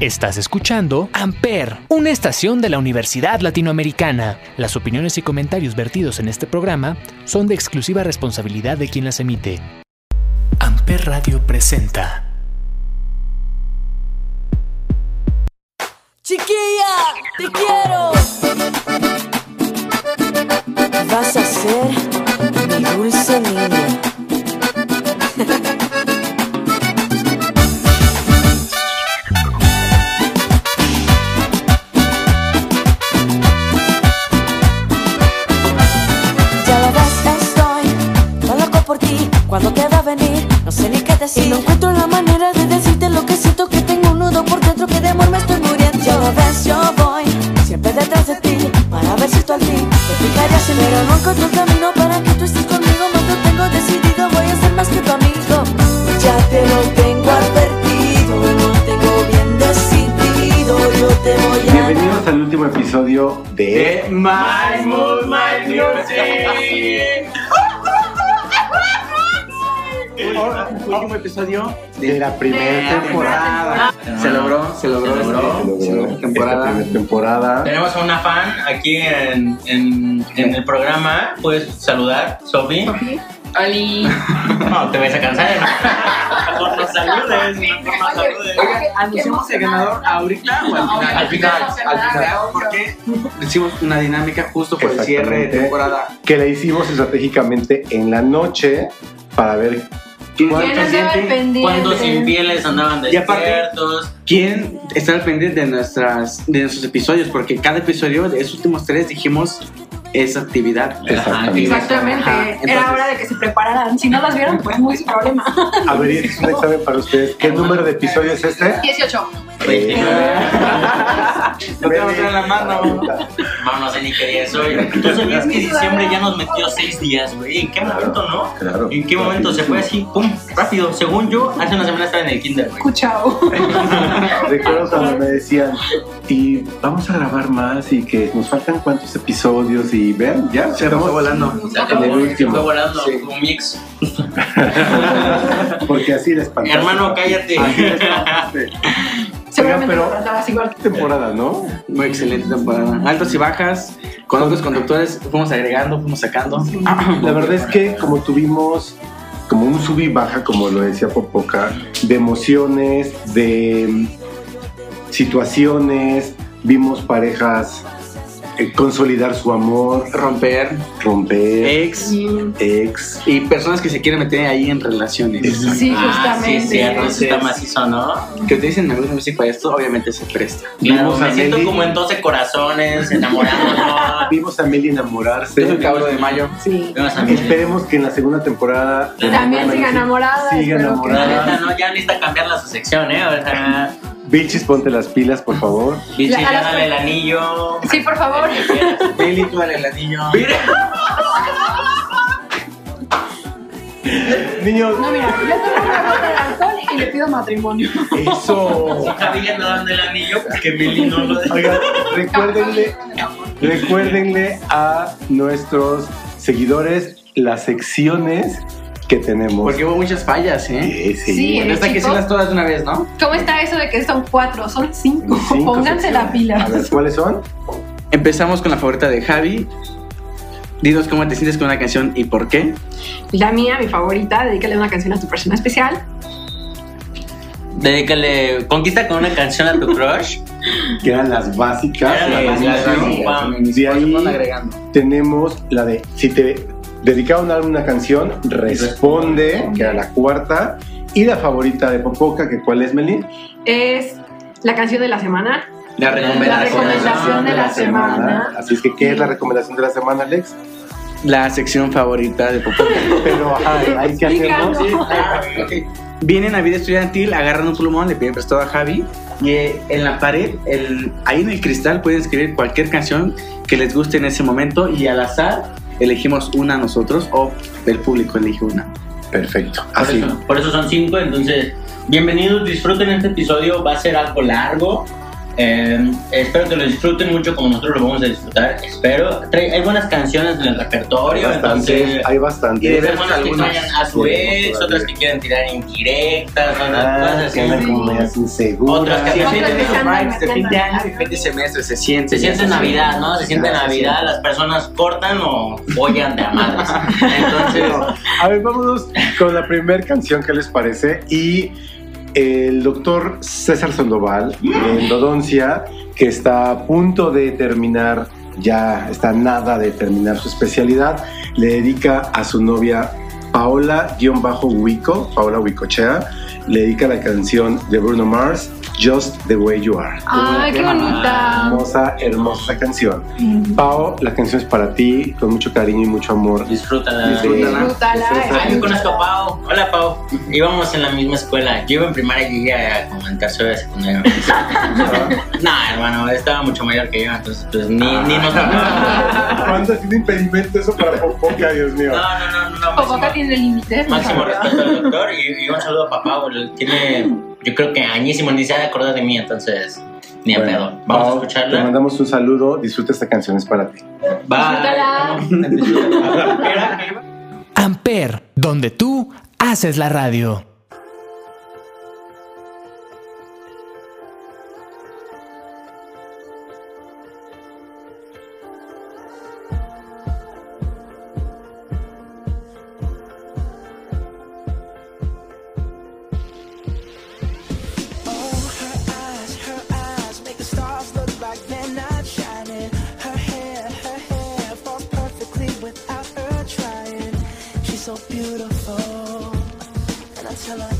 Estás escuchando Amper, una estación de la Universidad Latinoamericana. Las opiniones y comentarios vertidos en este programa son de exclusiva responsabilidad de quien las emite. Amper Radio presenta. Chiquilla, te quiero. Vas a ser mi dulce niña. ti. Cuando te va a venir, no sé ni qué decir. Y no encuentro la manera de decirte lo que siento que tengo un nudo por dentro que de amor me estoy muriendo. Ya lo ves, yo voy siempre detrás de ti para ver si tú al fin te fijarías en mí. Pero no encuentro el camino para que tú estés conmigo. No lo tengo decidido, voy a ser más que tu amigo. Ya te lo tengo advertido, lo tengo bien decidido. Yo te voy a. Bienvenidos al último episodio de My Mood, My Music. Último episodio de la primera temporada. Se logró, se logró, Se logró se logró esta temporada. temporada. Tenemos a una fan aquí en, en, en el programa. Puedes saludar, Sofi. Oli. No, te vas a cansar. No nos saludes, no nos saludes. Oiga, anunciamos el ganador ahorita o al final. Al final, al final, porque hicimos una dinámica justo por el cierre de temporada. Que la hicimos estratégicamente en la noche para ver ¿Cuántos gente- ¿Cuántos infieles andaban Y aparte- despiertos? ¿Quién está al pendiente de, nuestras, de nuestros episodios? Porque cada episodio de esos últimos tres dijimos esa actividad. Exactamente. Exactamente. Ajá, Era hora de que se prepararan. Si no las vieron, pues muy su problema. A ver, es un examen para ustedes. ¿Qué número de episodio es este? 18. Eh, No te vamos a dar la mano. No, no sé ni qué día es hoy. ¿Tú sabías que diciembre ya nos metió seis días, güey? ¿En qué momento, no? Claro. ¿En qué momento se fue así? ¡Pum! Rápido. Según yo, hace una semana estaba en el kinder, güey. Escuchao. Recuerdo cuando me decían, y vamos a grabar más y que nos faltan cuántos episodios y vean, ya Se fue volando. Se acabó, En el se último. fue volando Sí. un mix. Porque así les espantaba. Hermano, cállate. Así les espantaste. Seguramente pero- igual. temporada, ¿no? Muy excelente temporada. Altos y bajas. Con otros conductores fuimos agregando, fuimos sacando. La verdad es que como tuvimos como un sub y baja, como lo decía Popoca, de emociones, de mm, situaciones, vimos parejas consolidar su amor, Romper, romper, ex ex. y personas que se quieren meter ahí en relaciones. Exacto. Sí, Ah, justamente. sí, cierto, eso está macizo, ¿no? Que te dicen me gusta música para esto, obviamente se presta. Claro, Vimos a me siento Meli. como en 12 corazones, enamorándonos. Vimos a Meli enamorarse. el cabro de mayo. Sí. Vimos a Meli. Esperemos que en la segunda temporada También siga enamorada. Siga que- enamorada. neta, no, ya necesita cambiarla su sección, ¿eh? O sea, Bichis, ponte las pilas, por favor. las- dale el anillo. Sí, por favor. Meli, tú dale el anillo. Mira. Niños, No, mira, yo tomo una gota de alcohol y le pido matrimonio. eso. Si Javi ya anda dando el anillo, que Meli no lo deja. Oigan, recuérdenle, recuérdenle a nuestros seguidores las secciones que tenemos. Porque hubo muchas fallas, ¿eh? Sí, sí. Sí, Bueno, esta que chicos. las todas de una vez, ¿no? ¿Cómo está eso de que son cuatro? Son cinco. Cinco Pónganse la pila. A ver, ¿cuáles son? Empezamos con la favorita de Javi. Dinos cómo te sientes con una canción y por qué. La mía, mi favorita, dedícale una canción a tu persona especial. Dedícale, conquista con una canción a tu crush. Que eran las básicas. Eran las las básicas. ahí-. Tenemos la de si te dedicaron a una canción, responde, que era la cuarta. Y la favorita de Popoca, que cuál es, Meli? Es la canción de la semana. La La recomendación de la semana. Así es que, ¿qué es la recomendación de la semana, Alex? La sección favorita de Popó. Pero, ajá, ¿hay que Explícanos. hacemos? Ah, ok. Vienen a vida estudiantil, agarran un plumón, le piden prestado a Javi y eh, en la pared, el, ahí en el cristal pueden escribir cualquier canción que les guste en ese momento y al azar elegimos una nosotros o el público elige una. Perfecto. Por Así. eso, por eso son cinco, entonces, bienvenidos, disfruten este episodio, va a ser algo largo. Eh, espero que lo disfruten mucho como nosotros lo vamos a disfrutar. Espero. Trae- hay buenas canciones en el repertorio, Bastantes, entonces. hay Y bastantes. de personas que algunas. vayan a su ex, otras que quieren tirar indirectas, otras Ah, cosas que andan como medias inseguras. Otras que Sí, Otras que andan vibes de fin de metiendo. año y fin de semestre, se siente. Se siente Navidad, ¿no? Se siente Navidad, las personas cortan o follan de a madres. Entonces, A ver, vámonos con la primera canción, ¿qué les parece? Y el doctor César Sandoval, en Dodoncia, que está a punto de terminar, ya está nada de terminar su especialidad, le dedica a su novia Paola-Huico, Paola Huicochea, le dedica la canción de Bruno Mars, Just the Way You Are. Ay, qué bonita. Hermosa, hermosa canción. Pao, la canción es para ti, con mucho cariño y mucho amor. disfrútala. Disfrútala. Disfrútala. Ay, yo conozco a Pau. Hola, Pau. Íbamos en la misma escuela. Yo iba en primaria y ella como en tercero de secundaria. no, hermano, estaba mucho mayor que yo, entonces pues ni, ni nos ¿Cuánto tiene impedimento eso para Popoca, Dios mío? No, no, no, no. Popoca máximo- tiene límites. Máximo respeto al doctor y, y un saludo a papá. porque Tiene, yo creo que añísimo, ni se ha de acordar de mí, entonces ni a Bueno, pedo. Vamos a Pao, Te escucharla. mandamos un saludo, disfruta esta canción, es para ti. Bye. Disfrútala. Amper, donde tú haces la radio. color.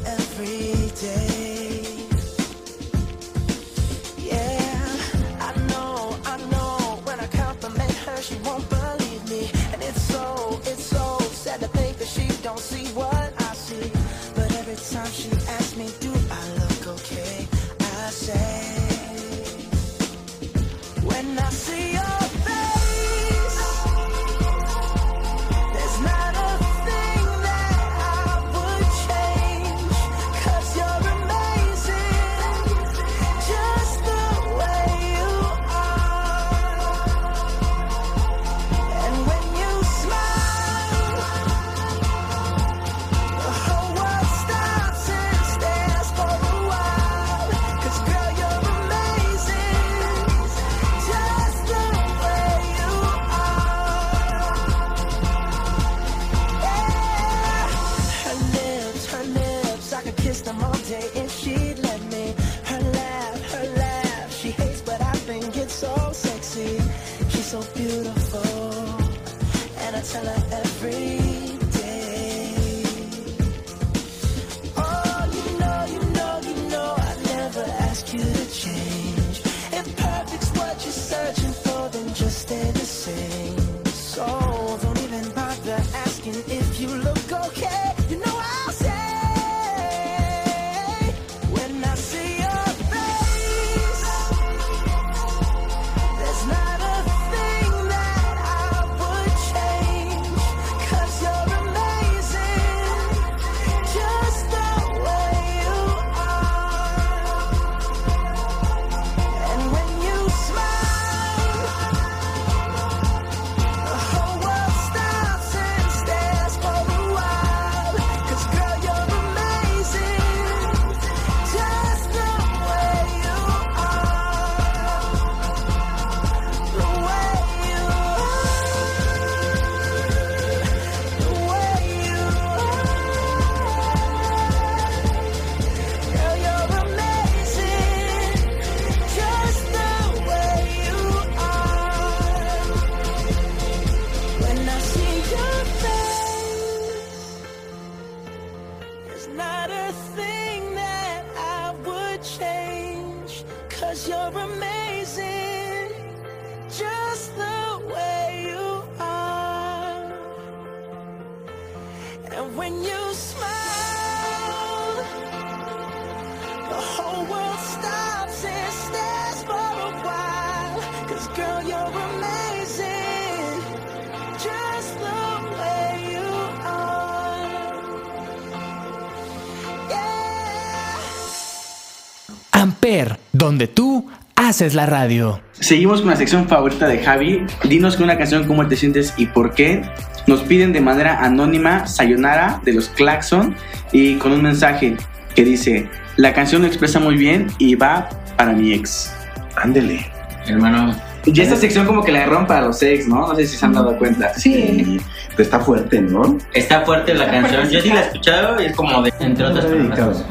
Amper, donde tú haces la radio. Seguimos con la sección favorita de Javi. Dinos con una canción cómo te sientes y por qué. Nos piden de manera anónima Sayonara de los Claxon y con un mensaje que dice: La canción lo expresa muy bien y va para mi ex. Ándele. Hermano, Y esta sección como que la rompa para los ex, ¿no? No sé si se han dado cuenta. Sí. Pero está fuerte, ¿no? está fuerte la canción. Yo sí la he escuchado y es como de. Entre otras personas.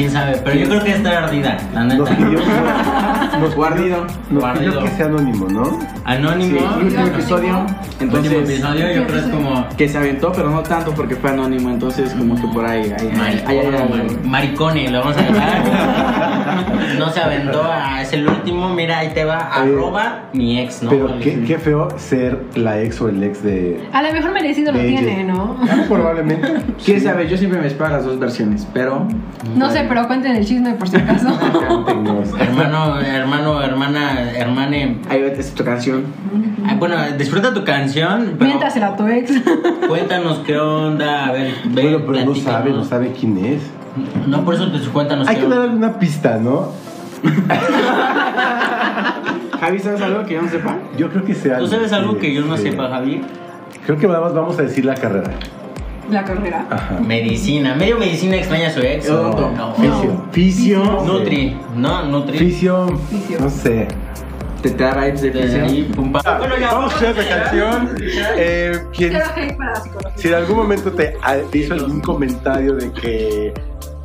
Quién sabe, pero yo creo que está ardida, la Nos neta. pidió, nos Guardido. Nos Guardido. pidió que sea anónimo, ¿no? Anónimo. Sí, el último episodio. Entonces, Entonces, episodio yo creo es como. que se aventó, pero no tanto porque fue anónimo. Entonces, como que por ahí. ahí, ahí, ahí, ahí, ahí, ahí. Maricone, lo vamos a dejar. No se aventó, a- es el último. Mira, ahí te va, Oye, arroba mi ex, ¿no? Pero qué, qué feo ser la ex o el ex de. A lo mejor merecido lo de ella. tiene, ¿no? Ah, probablemente. ¿Quién sabe? Yo siempre me espero las dos versiones, pero. No sé, pero cuenten el chisme por si acaso. Hermano, hermano, hermana, hermane. Ahí es tu canción. Ay, bueno, disfruta tu canción, Miéntasela a tu ex. cuéntanos qué onda, a ver, ve, Bueno, pero no sabe, no sabe quién es. No, por eso te cuéntanos Hay qué que dar onda. alguna pista, ¿no? Javi, ¿sabes algo que yo no sepa? Yo creo que sea. ¿Tú sabes algo que yo no sepa, Javi? Creo que vamos, vamos a decir la carrera. La carrera. Ajá. Medicina, medio medicina extraña a su ex. Odonto. No. Fisio. Fisio. Nutri, ¿no? Nutri. Fisio. Fisio. No sé. Te da vibes de ahí, pum, pa. Bueno, ya Vamos a esta canción. Eh, ¿quién- Cero hate para la psicología. si en algún momento te hizo algún comentario de que,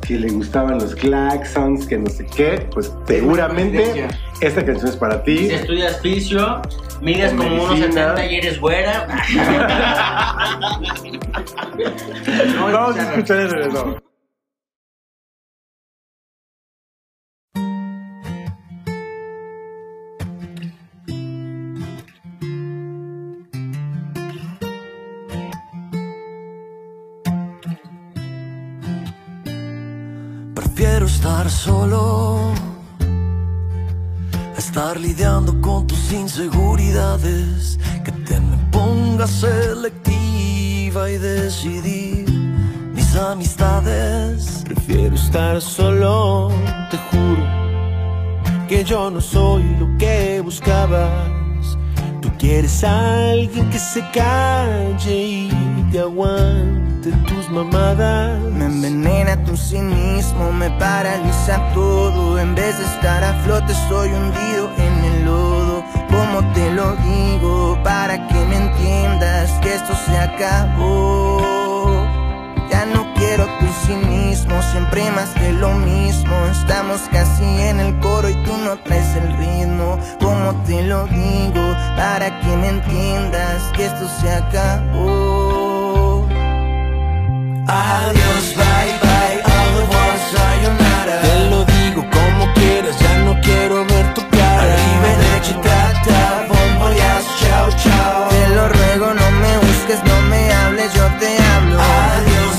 que le gustaban los claxons, que no sé qué, pues seguramente esta canción es para ti. Si estudias fisio, mides O como unos medicina. 70 y eres güera. Vamos a escuchar el. Estar solo estar lidiando con tus inseguridades. Que te me pongas selectiva y decidir mis amistades. Prefiero estar solo, te juro que yo no soy lo que buscabas. Tú quieres a alguien que se calle y te aguante tus mamadas. Me envenena tu cinismo, me paraliza todo. En vez de estar a flote, estoy hundido en el lodo. ¿Cómo te lo digo? Para que me entiendas que esto se acabó. Ya no quiero tu cinismo, siempre más que lo mismo. Estamos casi en el coro y tú no traes el ritmo. ¿Cómo te lo digo? Para que me entiendas que esto se acabó. Adiós, bye bye, au revoir, sayonara. Te lo digo como quieras, ya no quiero ver tu cara. Arrivederci, tata, bon voyage, chao, chao. Te lo ruego, no me busques, no me hables, yo te hablo. Adiós,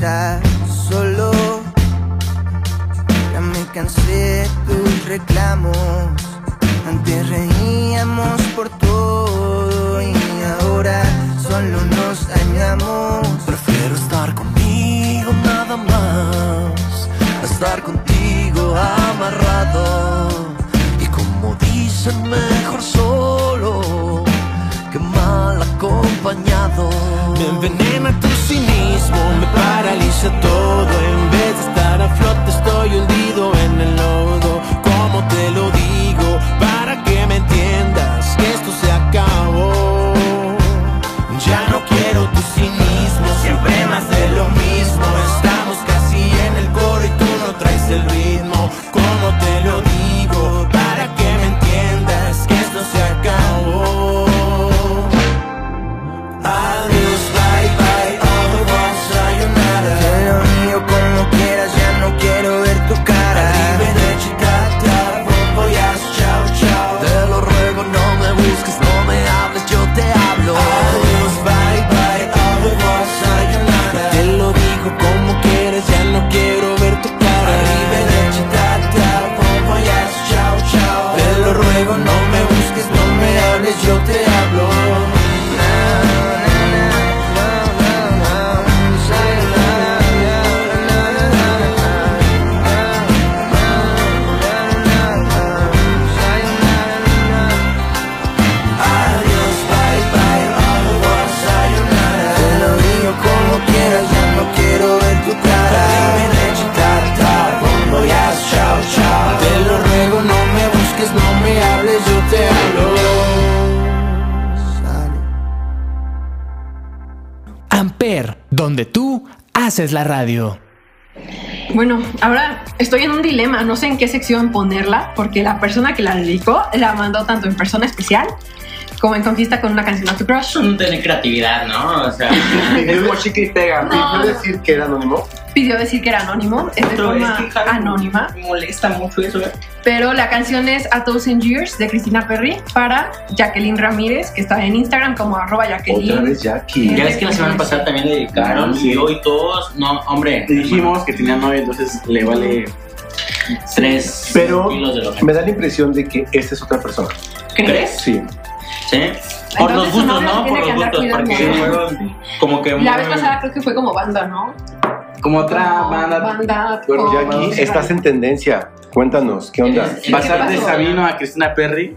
Solo. Ya me cansé tus reclamos. Antes reíamos por todo y ahora solo nos dañamos. Prefiero estar conmigo nada más, a estar contigo amarrado. Y como dicen, mejor solo que mal acompañado. Me envenena tu cinismo, me paraliza todo. En vez de estar a flote, estoy hundido en el lodo. ¿Cómo te lo digo? Para que me entiendas que esto se acabó. Ya no quiero tu cinismo, siempre más de lo mismo. La radio. Bueno, ahora estoy en un dilema, no sé en qué sección ponerla, porque la persona que la dedicó la mandó tanto en persona especial como en conquista con una canción a tu crush. No tener creatividad, ¿no? O sea, Es y pega. No. ¿Pidió decir que era anónimo? Pidió decir que era anónimo, es de es forma que anónima, me molesta mucho eso. ¿eh? Pero la canción es A Thousand Years de Cristina Perry para Jacqueline Ramírez, que está en Instagram como arroba Otra Jacqueline. vez Jackie. Ya ves que la semana pasada también le dedicaron Sí. y hoy todos, no, hombre. Dijimos que tenía novia, entonces le vale. Tres Pero kilos de lo que me da la impresión de que esa es otra persona. ¿Crees? Sí. ¿Sí? Por Entonces, los gustos, ¿no? Por los gustos, porque sí fueron como que La vez pasada creo que fue como banda, ¿no? Como otra Como banda. Banda. Bueno, con- Jackie, estás en tendencia. Cuéntanos, ¿qué onda? Pasar de? Sabino a Cristina Perry.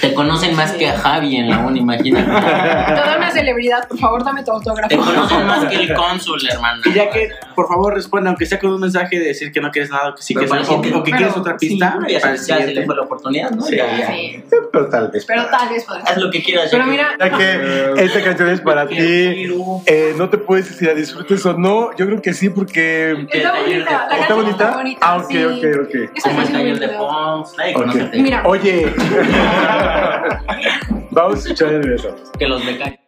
Te conocen más que a Javi en la uni, imagínate. Toda una celebridad, por favor, dame tu autógrafo. Te conocen más que el cónsul, hermano. Y ya que, por favor, responda, aunque sea con un mensaje de decir que no quieres nada, o que sí Pero que o, el siguiente- o que quieres otra pista. Sí, ya, para el se, ya se le siguiente. fue la oportunidad, ¿no? Sí. Ya, ya. Sí, Pero tal vez. pero tal vez Haz lo que quieras. Pero que- mira, Ya que esta canción es para ti, eh, no te puedes decir si la disfrutes o no. Yo creo que sí, porque. está bonita. La ¿Está bonita? está bonita. Ah, ok, sí. ok, ok. El canción taller es de. Pons. Mira, Oye, vamos a escuchar el beso. Que los becarios.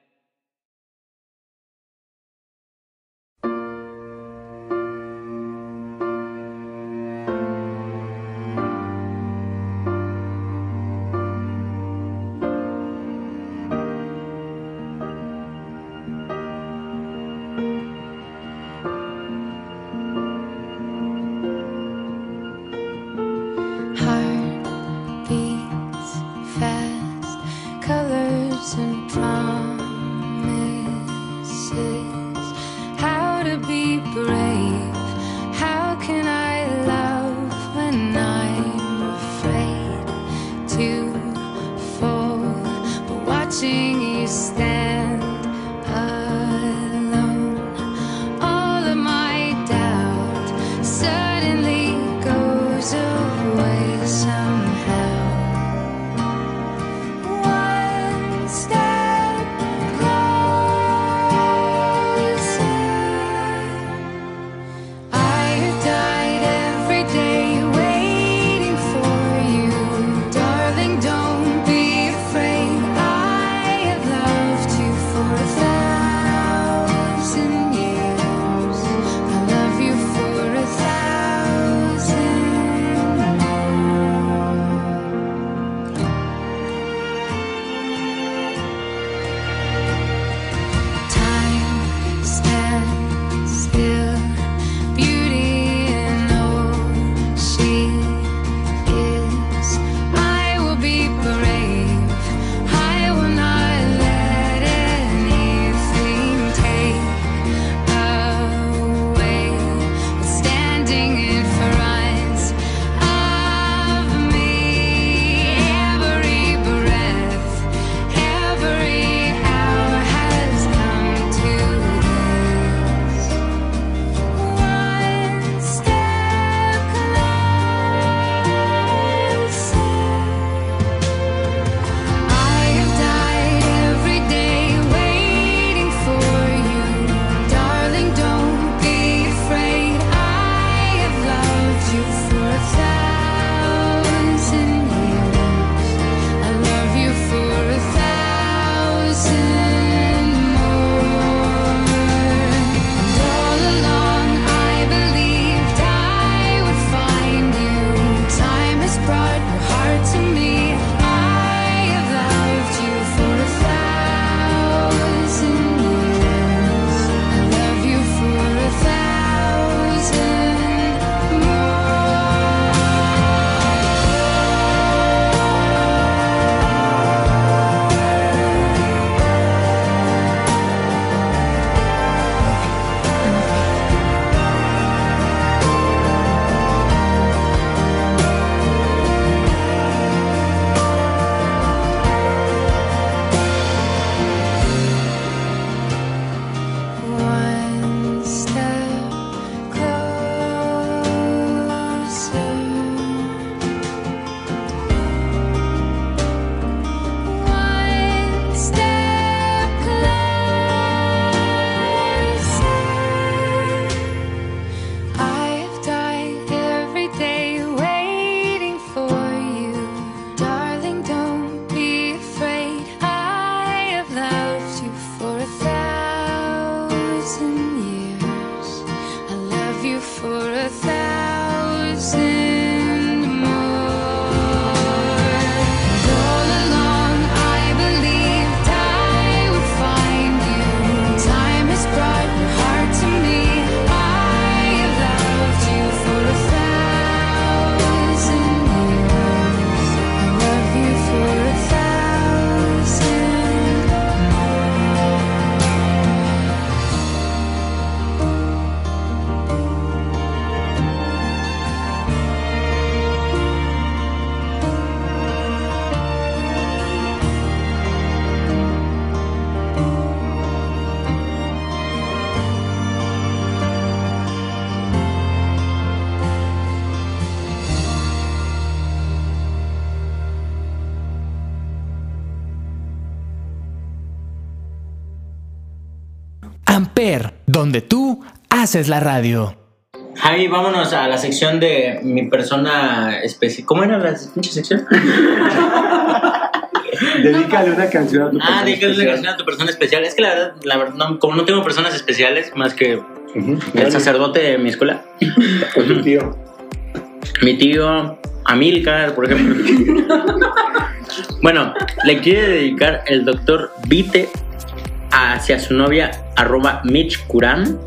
Amper, donde tú haces la radio. Javi, vámonos a la sección de mi persona especial. ¿Cómo era la pinche sección? Dedícale una canción a tu Ah, persona dedícale una especial. canción a tu persona especial. Es que la verdad, la verdad no- como no tengo personas especiales, más que el sacerdote de mi escuela, O tu tío. mi tío Amilcar, por ejemplo. bueno, le quiere dedicar el doctor Vite hacia su novia, arroba Mitch Curán.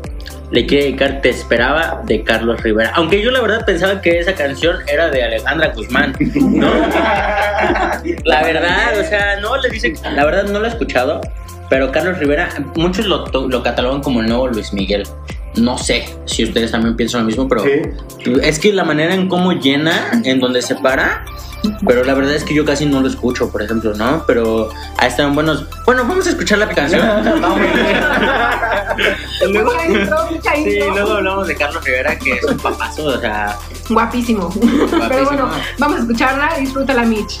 Le quiere dedicar Te Esperaba de Carlos Rivera. Aunque yo la verdad pensaba que esa canción era de Alejandra Guzmán, ¿no? La verdad, o sea, no le dice, la verdad no lo he escuchado, pero Carlos Rivera, muchos lo, lo catalogan como el nuevo Luis Miguel. No sé si ustedes también piensan lo mismo, pero Sí. es que la manera en cómo llena, en donde se para, pero la verdad es que yo casi no lo escucho, por ejemplo, ¿no? Pero ahí están buenos. Bueno, vamos a escuchar la canción. luego, sí, luego hablamos de Carlos Rivera, que es un papazo, o sea, Guapísimo. Pero bueno, vamos a escucharla. Disfrútala, Mitch.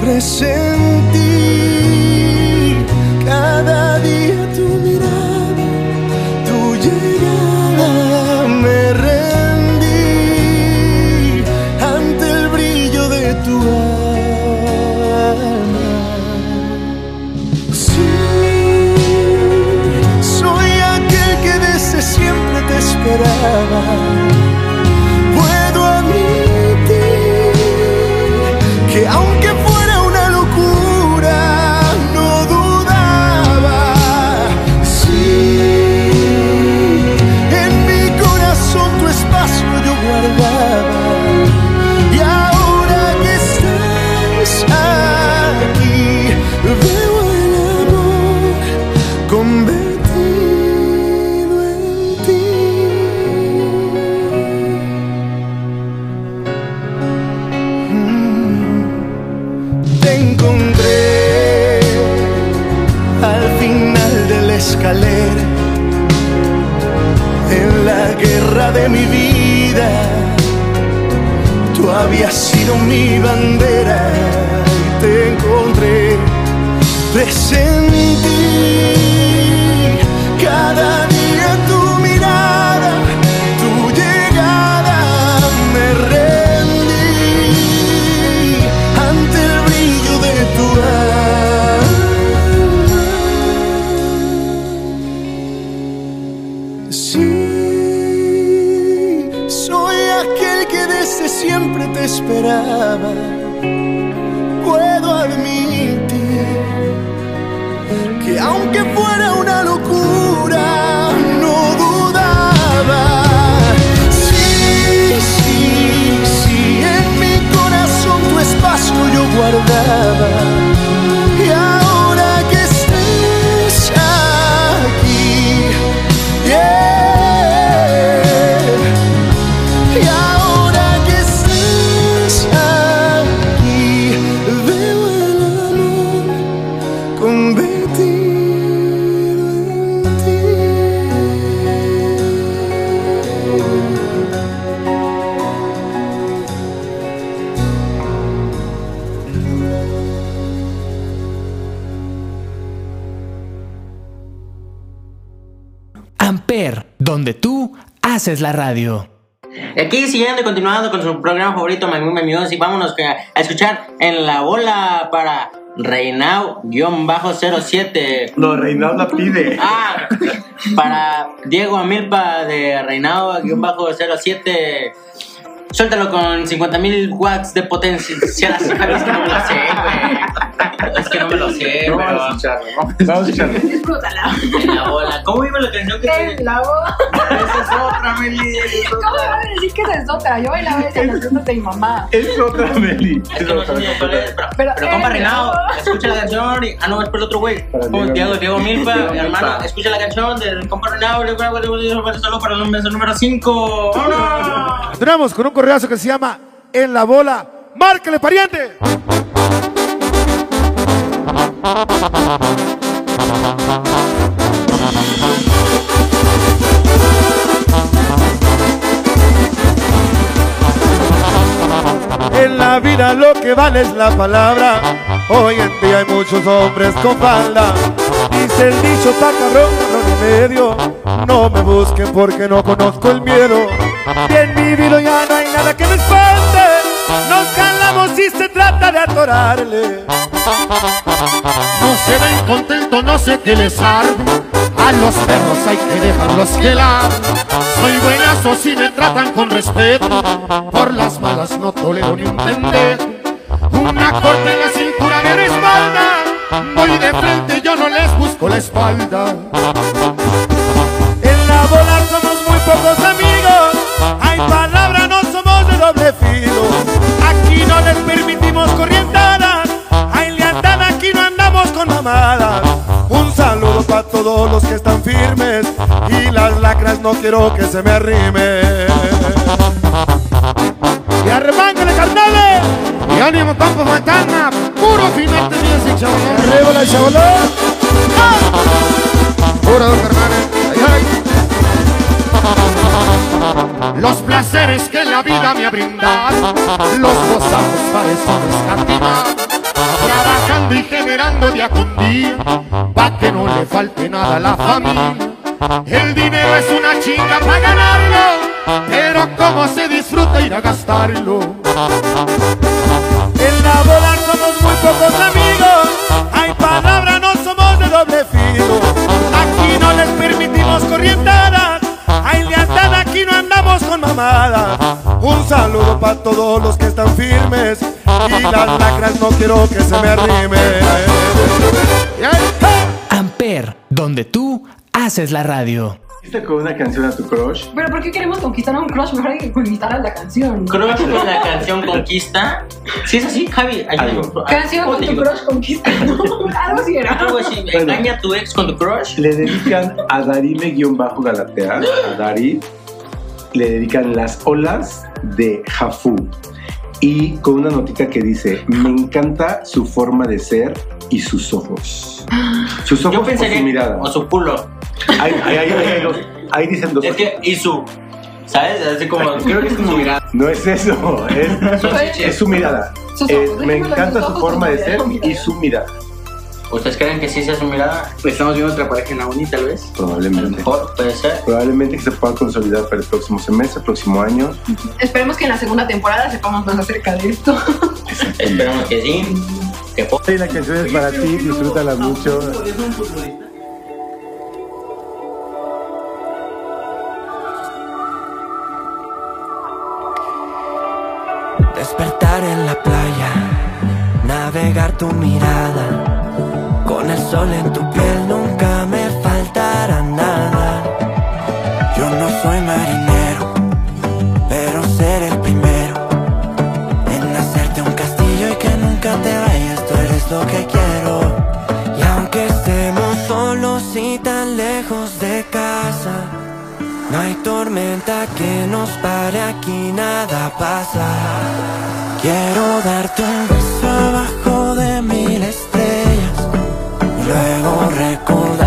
presentí cada día tu mirada, Amper, donde tú haces la radio. Aquí siguiendo y continuando con su programa favorito, Movie Music, vámonos a escuchar en la bola para Reinao-07. No, Reinaldo la pide. Ah, para Diego Amilpa de Reinao-07. Suéltalo con 50.000 watts de potencia. Es que no me lo sé, güey. Es que no me lo sé, No pero... vamos a escucharlo, vamos vamos a escucharlo. Disfrútala. En la bola. ¿Cómo iba la canción que En la bola. Esa es otra, Meli. esa es ¿Cómo otra. me vas a decir que esa es otra? Yo bailaba esa en las fiestas de mi mamá. Es otra Meli. Es no otra. es, pero, Pero, pero compa Renao, no. escucha la canción y... Ah, no, es por el otro güey. Para Como Diego Diego, Milpa. Diego Milpa, Diego mi hermano, Milpa. escucha la canción del compa Renao, le voy a dar solo para el número- número 5. ¡Vámonos! Continuamos con un correazo que se llama En la bola. ¡Márquele, pariente! En la vida lo que vale es la palabra. Hoy en día hay muchos hombres con falda. Dice el dicho tacarrón, ron y medio. No me busquen porque no conozco el miedo. Y en mi vida ya no nada que me espante. Nos calamos si se trata de atorarle. No se ven contentos, no sé qué les arde. A los perros hay que dejarlos que ladren. Soy buenazo si me tratan con respeto. Por las malas no tolero ni un pendejo. Una corte en la cintura me respalda. Voy de frente, yo no les busco la espalda. En la bola somos muy pocos amigos. Hay palabras, de doble filo. Aquí no les permitimos corrientadas. Hay lealtad, aquí no andamos con mamadas. Un saludo para todos los que están firmes. Y las lacras no quiero que se me arrimen. Y arremángale, carnales. Y ánimo, Campo Montana. Puro final de music, chaval. Arriba la chavalón. Puro. Los placeres que la vida me ha brindado, los gozamos para escatimar. Trabajando y generando día con día, pa' que no le falte nada a la familia. El dinero es una chinga para ganarlo, pero cómo se disfruta ir a gastarlo. En la bola somos muy pocos amigos. Hay palabras, no somos de doble filo. Aquí no les permitimos corrientadas. No andamos con mamadas. Un saludo para todos los que están firmes. Y las lacras no quiero que se me arrimen. Amper, donde tú haces la radio. ¿Viste con una canción a tu crush? Pero ¿por qué queremos conquistar a un crush? Mejor hay que conquistar a la canción. Crush con la canción Conquista. Si es así, Javi, ayúdame. Algo. Canción ¿Cómo con tu crush conquista. ¿no? Algo así era. Algo así, engaña a tu ex con tu crush. Le dedican a Darime-Galatea, a Dari, le dedican las olas de Jafú. Y con una notita que dice, me encanta su forma de ser y sus ojos. Sus ojos Yo o su mirada. O su culo. Ahí, ahí- ahí- ahí hay dos- ahí dicen dos. Es que, y su. ¿Sabes? Así como. Creo que es como mirada. No es eso, es, su mirada. Sus Eh, me encanta su forma de ser y su mirada. ¿Ustedes creen que sí sea su mirada? Estamos viendo otra pareja en la uni, tal vez. A lo Probablemente. mejor puede ser. Probablemente que se pueda consolidar para el próximo semestre, el próximo año. Esperemos que en la segunda temporada sepamos más acerca de esto. Esperamos que sí. Que Y la canción es para ti, disfrútala mucho. Despertar en la playa, navegar tu mirada, el sol en tu piel nunca me faltará nada. Yo no soy marinero, pero seré el primero en hacerte un castillo y que nunca te vayas, tú eres lo que quiero. Y aunque estemos solos y tan lejos de casa, no hay tormenta que nos pare aquí, nada pasa. Quiero darte un beso abajo de mil estrellas. Luego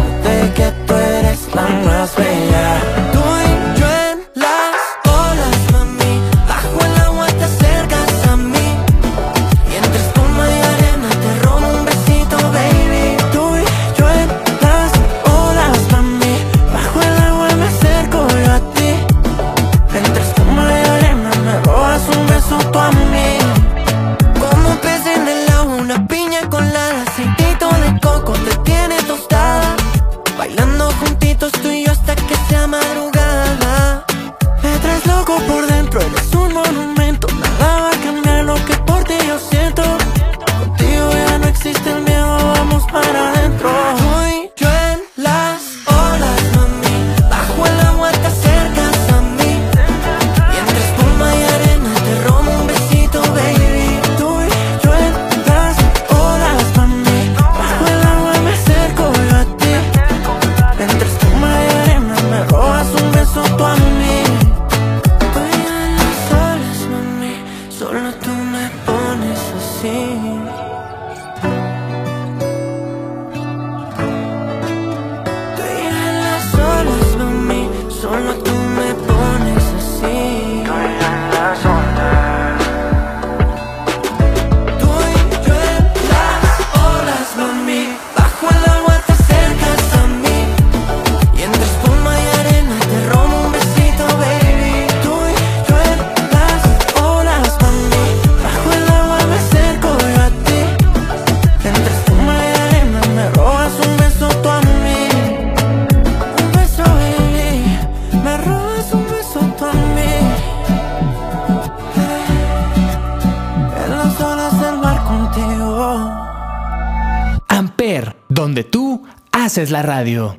haces la radio.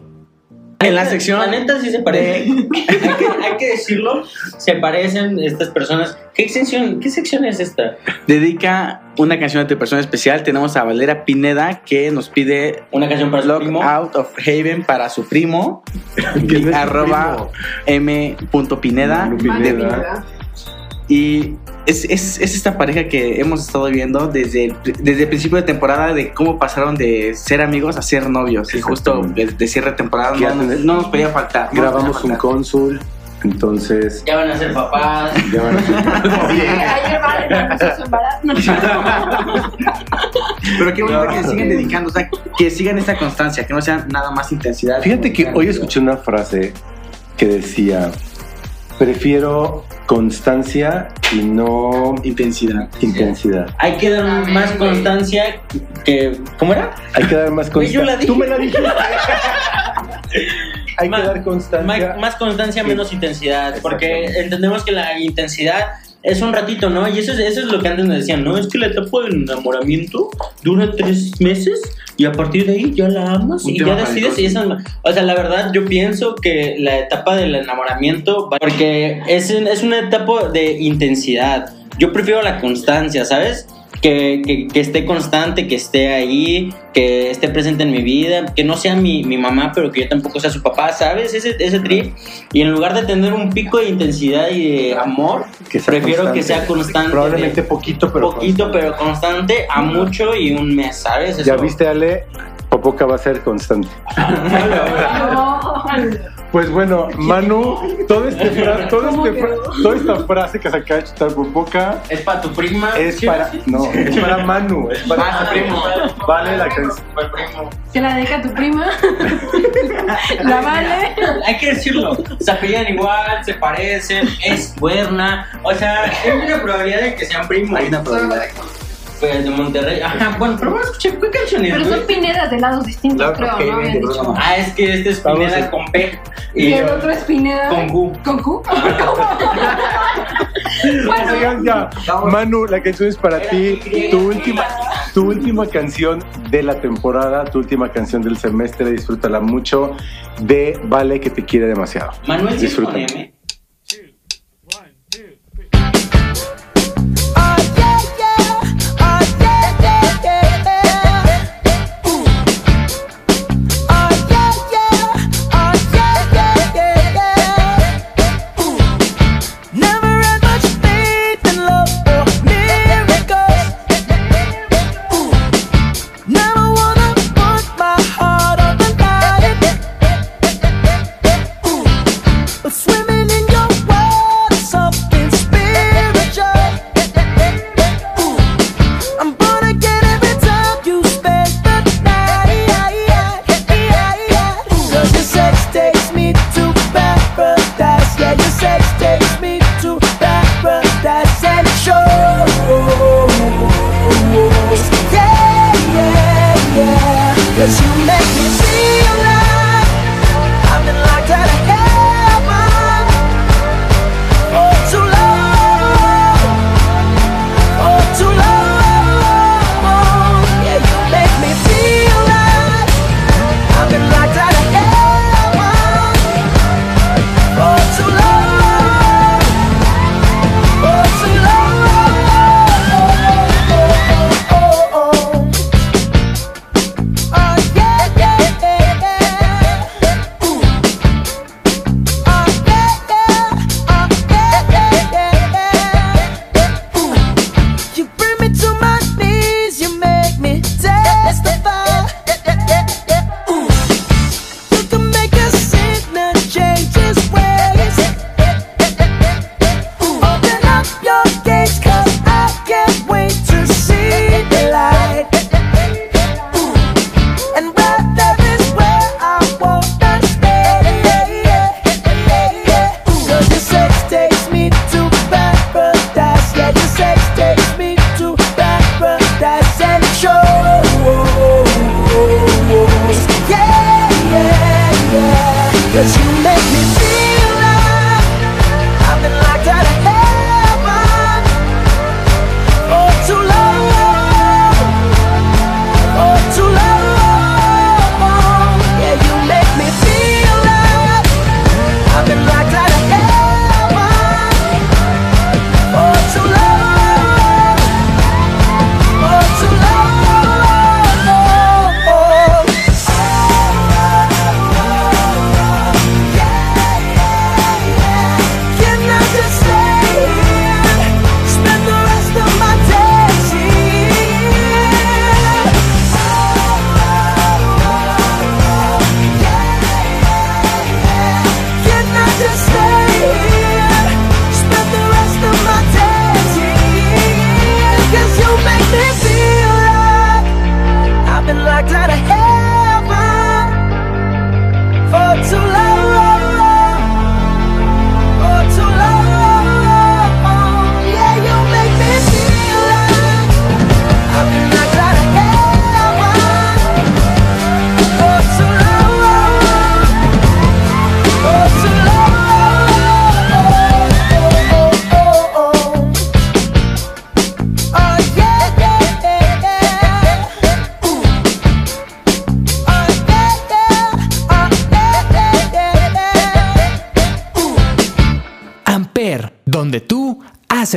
En la sección La neta sí se parecen. hay, que, hay que decirlo. Se parecen estas personas. ¿Qué sección, qué sección es esta? dedica una canción a tu persona especial. Tenemos a Valera Pineda que nos pide Una canción para su primo. Out of Haven para su primo. Es arroba Pineda. Pineda. Y es, es, es esta pareja que hemos estado viendo desde el, desde el principio de temporada de cómo pasaron de ser amigos a ser novios. Y justo de, de cierre de temporada no, nos- no podía faltar. no Grabamos podía un cónsul, entonces Ya van a ser papás. ya van a ser- Ayer vale, su embarazo. Pero qué bonito que sigan dedicando, o sea, que sigan esta constancia, que no sea nada más intensidad. Fíjate que hoy escuché una frase que decía, prefiero constancia y no intensidad. intensidad. Hay que dar más constancia que. ¿Cómo era? Hay que dar más Güey, yo la constancia. dije. Tú me la dijiste. Hay Más- que dar constancia. Más, más constancia, menos intensidad. Porque entendemos que la intensidad es un ratito, ¿no? Y eso es, eso es lo que antes nos decían, ¿no? Es que la etapa del enamoramiento dura tres meses y a partir de ahí ya la amas Un y ya decides. Y esa, o sea, la verdad, yo pienso que la etapa del enamoramiento, porque es, es una etapa de intensidad. Yo prefiero la constancia, ¿sabes? Que, que, que esté constante, que esté ahí, que esté presente en mi vida, que no sea mi, mi mamá, pero que yo tampoco sea su papá, ¿sabes? Ese, ese trip. Y en lugar de tener un pico de intensidad y de amor, Que prefiero constante. que sea constante. Probablemente poquito, pero poquito, pero constante, a mucho y un mes, ¿sabes? Ya Eso- viste, Ale, Popoca va a ser constante. Pues bueno, Manu, todo este fra- todo ¿Cómo este fra- toda esta frase que se acaba de chutar Popoca Es para tu prima. es para. No, es para Manu. Es para Ah, su primo. Vale la canción. Para el primo. Se la deja tu prima. la vale. Hay que decirlo, se apellidan igual, se parecen, es buena. O sea, hay una probabilidad de que sean primos. Hay una probabilidad. Pues de Monterrey. Ajá, bueno, pero vamos a escuchar qué canciones. Pero son pinedas de lados distintos, Claro, creo, ¿no? Habían dicho. Ah, es que este es Vamos Pineda a- con P. Y el otro es Pineda. Con Q. ¿Con Q? bueno, ya. Manu, la canción es para ti. Tu última, tu última canción de la temporada, tu última canción del semestre, disfrútala mucho. De Vale que te quiere demasiado. Manuel sí es con Disfrútala. M.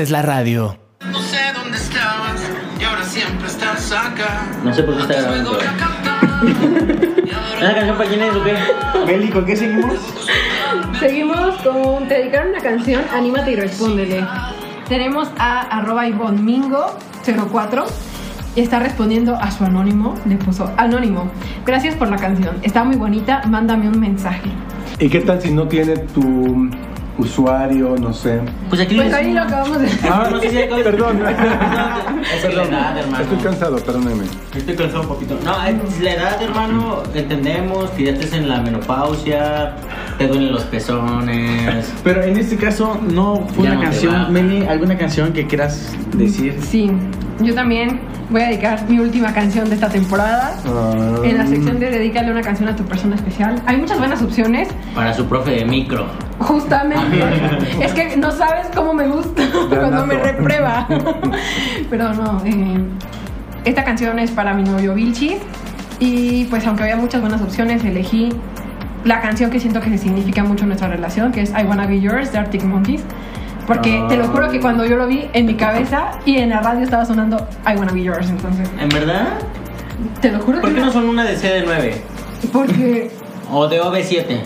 haces la radio. No sé dónde estabas y ahora siempre estás acá. No sé por qué está grabando. ¿Esa canción para quién es o qué? Meli, ¿con qué seguimos? Seguimos con. Te dedicaron una canción, Anímate y respóndele. Tenemos a arroba Mingo04 y está respondiendo a su anónimo. Le puso anónimo. Gracias por la canción. Está muy bonita. Mándame un mensaje. ¿Y qué tal si no tiene tu usuario, no sé? Pues aquí Pues ahí lo acabamos de. Ah, no sé si acabo de- perdón. Es que la edad, hermano. Estoy cansado, perdóneme. Estoy cansado un poquito. No, es la edad, hermano, entendemos que ya estés en la menopausia, te duelen los pezones. Pero en este caso no fue Ya una no canción, Meli, ¿alguna canción que quieras decir? Sí, yo también voy a dedicar mi última canción de esta temporada. En la sección de Dedícale una canción a tu persona especial. Hay muchas buenas opciones. Para su profe de micro. Justamente. es que no sabes cómo me gusta cuando me reprueba. Pero no, eh, esta canción es para mi novio Vilchis. Y pues aunque había muchas buenas opciones, elegí la canción que siento que significa mucho nuestra relación, que es I Wanna Be Yours de Arctic Monkeys. Porque te lo juro que cuando yo lo vi en mi cabeza y en la radio estaba sonando I Wanna Be Yours, entonces ¿En verdad? te lo juro ¿Por que qué no son una de CD9? porque O de OV7.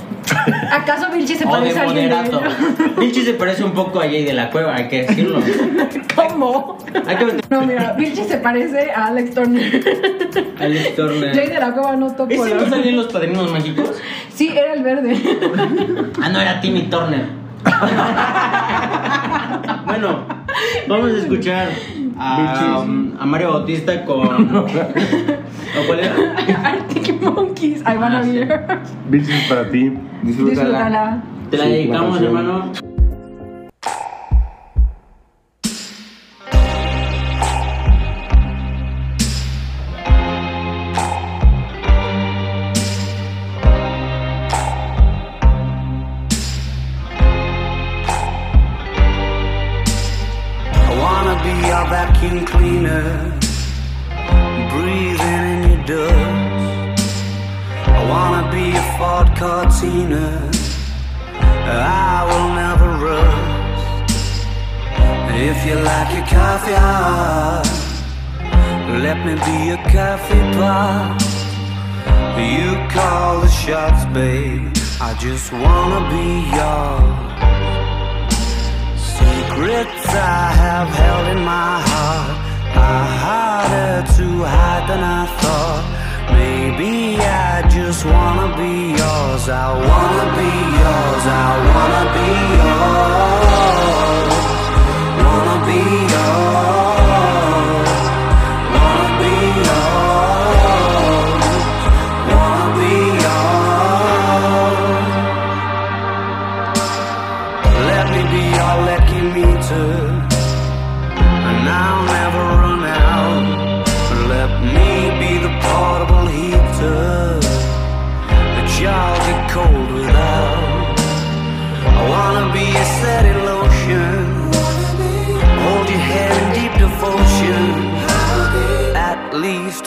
acaso Vilchis se O parece a alguien de. Vilchi se parece un poco a Jay de la Cueva, hay que decirlo. ¿Cómo? Hay que No, mira, Vilchis se parece a Alex Turner. Alex Turner. Jay de la Cueva no topo ¿Ese la no salió en los padrinos mágicos? Sí, era el verde. Ah, no, era Timmy Turner. bueno, vamos a escuchar a, um, a Mario Bautista con. ¿O cuál era? Arctic Monkeys, I wanna be yours. Bichis es para ti. Disfrútala. Te la dedicamos, hermano. Just wanna be yours. Secrets I have held in my heart are harder to hide than I thought. Maybe I just wanna be yours. I wanna be yours. I wanna be yours. Wanna be yours.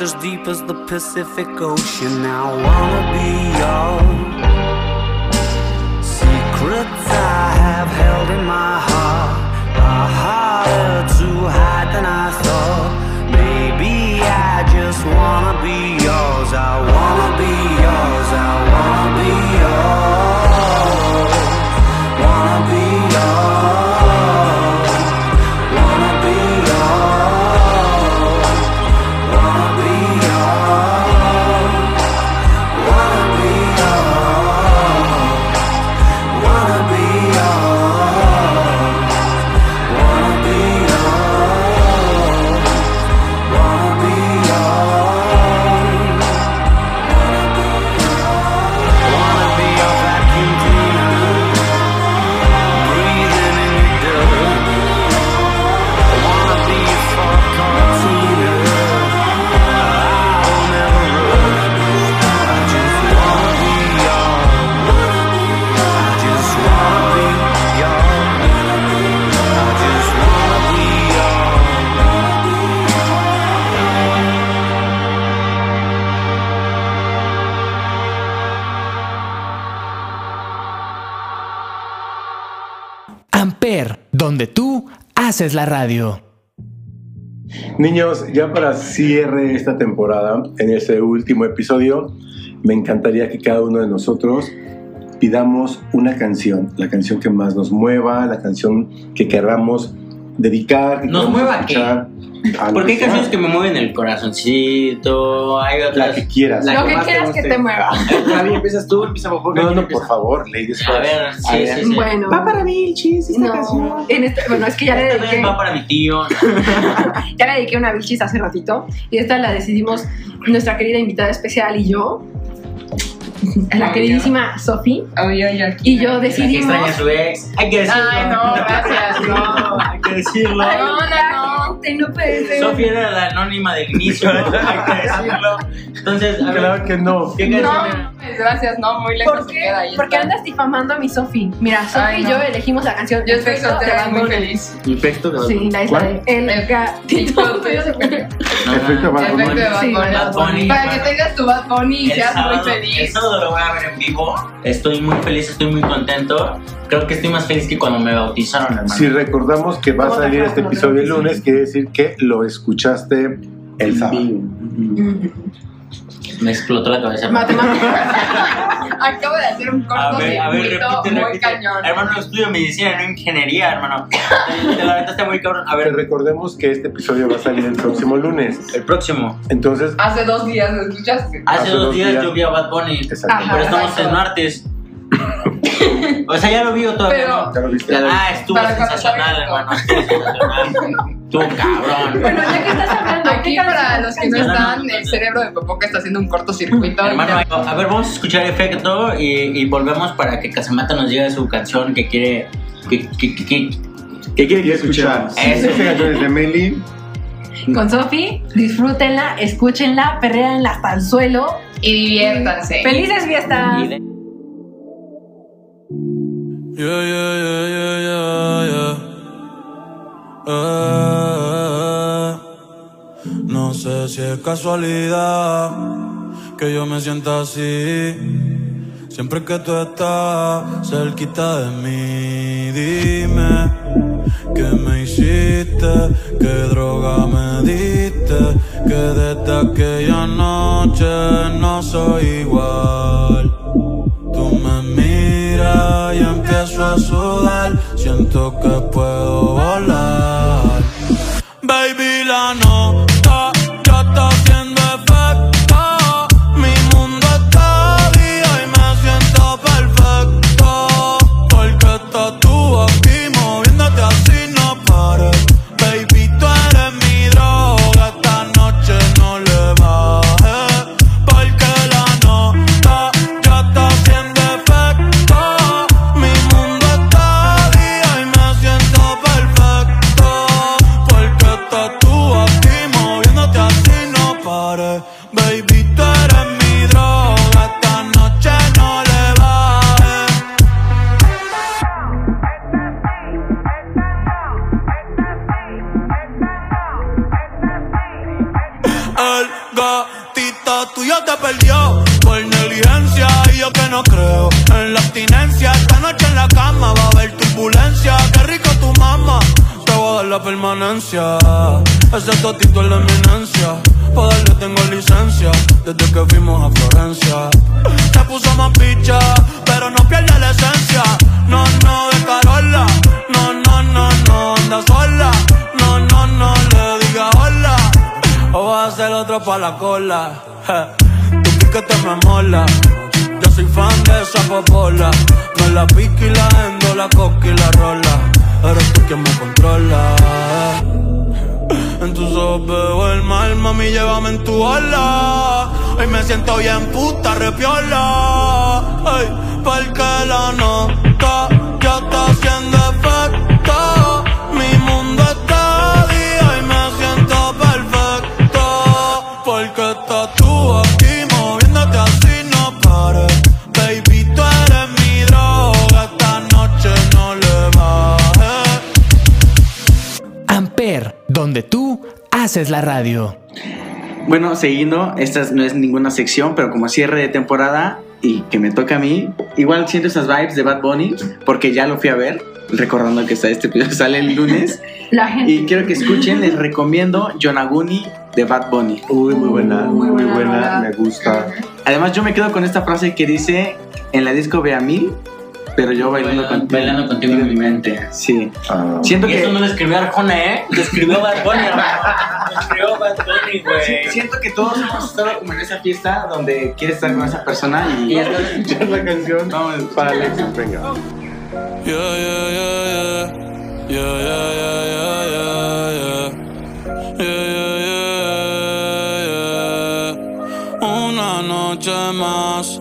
As deep as the Pacific Ocean. I wanna be yours. Secrets I have held in my heart are harder to hide than I haces la radio. Niños, ya para cierre esta temporada, en este último episodio, me encantaría que cada uno de nosotros pidamos una canción, la canción que más nos mueva, la canción que querramos dedicar. que ¿Nos mueva qué? escuchar, a lo Porque hay canciones que me mueven el corazoncito, hay otras. La que quieras. Lo que te quieras que te mueva. Javi, empiezas tú, empieza Popoca. No, ¿quién no, por favor, ladies A ver, sí, sí, sí. Bueno. Va para mí, chis, esta canción. No, en este, bueno, es que ya le dediqué, va para mi tío. ya le dediqué una bichis hace ratito y esta la decidimos nuestra querida invitada especial y yo, la Ay, queridísima Sofi y yo La que decidimos. extraña a su ex. Hay que decirlo. Ay, no, gracias, no. Hay que decirlo. Ay, No, no, la no puede ser. Sofía era la anónima del inicio. Hay que decirlo. Entonces, a ver, Claro que no. ¿qué No, pues, gracias, no, muy lejos ¿Por se qué? queda ahí. Porque está. andas difamando a mi Sofi. Mira, Sofi Ay, y no. yo elegimos la canción. Yo estoy soltera muy feliz. Infecto de Sí, la isla de El gatito. No, Efecto no, Bad Efecto Bunny. de Bad Sí, Bunny. Bad Bunny. Para que tengas tu Bad Bunny y El seas muy sábado, el feliz. sábado lo voy a ver en vivo. Estoy muy feliz, estoy muy contento. Creo que estoy más feliz que cuando me bautizaron, hermano. Si recordamos que va a ¿Cómo te salir este episodio el lunes, quiere decir que lo escuchaste el sábado. Me explotó la cabeza. Matemáticas. Acabo de hacer un A ver, a ver, repite, muy repite. cañón. Hermano, estudio medicina, no ingeniería, hermano. Te, te la aventaste muy cabrón. A Que ver, recordemos que este episodio va a salir el próximo lunes. el próximo. Entonces, Hace dos días lo escuchaste. Hace, dos, días, yo vi a Bad Bunny. exactamente. Ajá. Pero estamos exacto. en martes. O sea, ya lo vi o todavía Pero- no. ¿Ya lo viste? Ah, estuvo Para cuando sensacional, hermano. Estuvo sensacional. Estuvo cabrón. Bueno, ya que estás hablando, Aquí ¿qué para los que no están, el cerebro de Popoca está haciendo un cortocircuito. Hermano, a ver, vamos a escuchar efecto y, y volvemos para que Casamata nos diga su canción que quiere. Que, que, que, que- ¿Qué quiere que escuchar. escuchar? Eso. Esta canción es de Meli. Con Sofi, disfrútenla, escúchenla, perréanla hasta el suelo. Y diviértanse. ¡Felices fiestas! y de- Yeah, yeah, yeah, yeah, yeah, yeah. Eh, no sé si es casualidad que yo me sienta así. Siempre que tú estás cerquita de mí, dime qué me hiciste, qué droga me diste, que desde aquella noche no soy igual. Y empiezo a sudar. Siento que puedo volar. Baby, la nota Tu piquete me mola. Yo soy fan de esa popola. Me la pica y la endo, la coca y la rola. Eres tú quien me controla. En tus ojos veo el mal, mami, llévame en tu ola. Hoy me siento bien puta, repiola. Ay, porque la nota ya está haciendo haces la radio. Bueno, siguiendo, esta no es ninguna sección, pero como cierre de temporada y que me toca a mí, igual siento esas vibes de Bad Bunny porque ya lo fui a ver recordando que este episodio sale el lunes. La gente. Y quiero que escuchen, les recomiendo Yonaguni de Bad Bunny. Uy, muy buena, muy, buena me gusta. Además, yo me quedo con esta frase que dice: En la disco ve a mil, pero yo bailando, Bailando, contigo. bailando contigo en mi mente. Sí. Ah. Siento Y que. eso no lo escribió Arjona, ¿eh? Lo escribió Bad Bunny. Lo escribió Bad Bunny, Sí, güey. siento que todos hemos estado como en esa fiesta donde quieres estar con esa persona y. Y escuchar la canción Vamos, para Alexis, venga. Yeah, yeah, yeah, yeah. Yeah, yeah, yeah, yeah, yeah, yeah. Yeah, yeah, yeah, yeah. Una noche más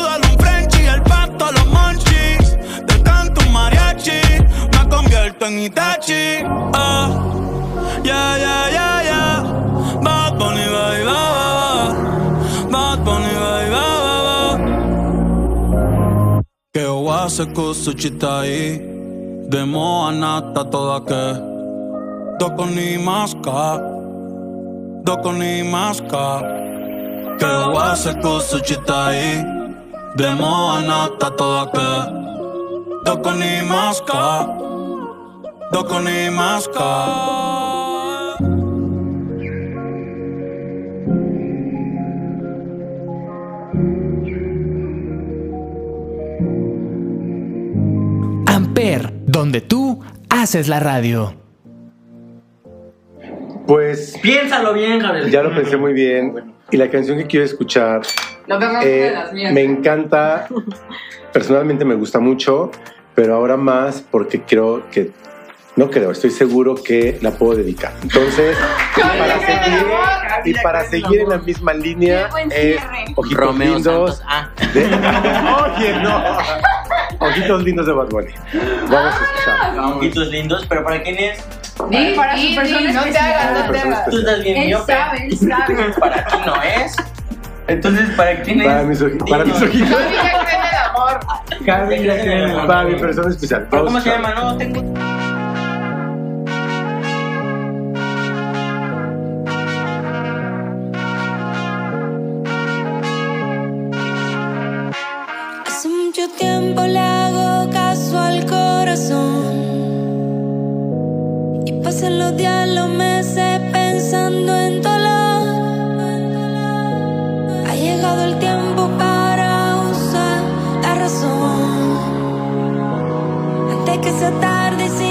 convierto en Itachi ah. Yeah, yeah, yeah, yeah. Bad Bunny, ba, ba, ba. Bad Bunny, ba, ba, ba. Que wase kusuchitai Demo anata toda que Doko ni maska Doko ni maska Que wase kusuchitai Demo anata toda que Doko ni maska Doko ni maska Amper, donde tú haces la radio. Pues Piénsalo bien, Gabriel. ya lo pensé muy bien. Y la canción que quiero escuchar eh, una de las mías. me encanta. Personalmente me gusta mucho, pero ahora más porque creo que. No creo, estoy seguro que la puedo dedicar. Entonces, para seguir, y para seguir en la misma línea, es. Ojitos Romeo Lindos. Santos. Ah, de- Oye, no. Ojitos Lindos de Bad Bunny. Vamos a escuchar. ojitos lindos, pero ¿para quién es? Di, Para di, su persona di, no te especial. hagas, no te hagas. Tú estás bien Él miope. sabe, él sabe. Para ti no es. Entonces, ¿para quién es? Para mis, oji- para mis ojitos. Ya cree en el amor. Ya tiene el amor. Para mi persona especial. ¿Pero Vamos ¿Cómo se llama? No, tengo. Esa tarde sin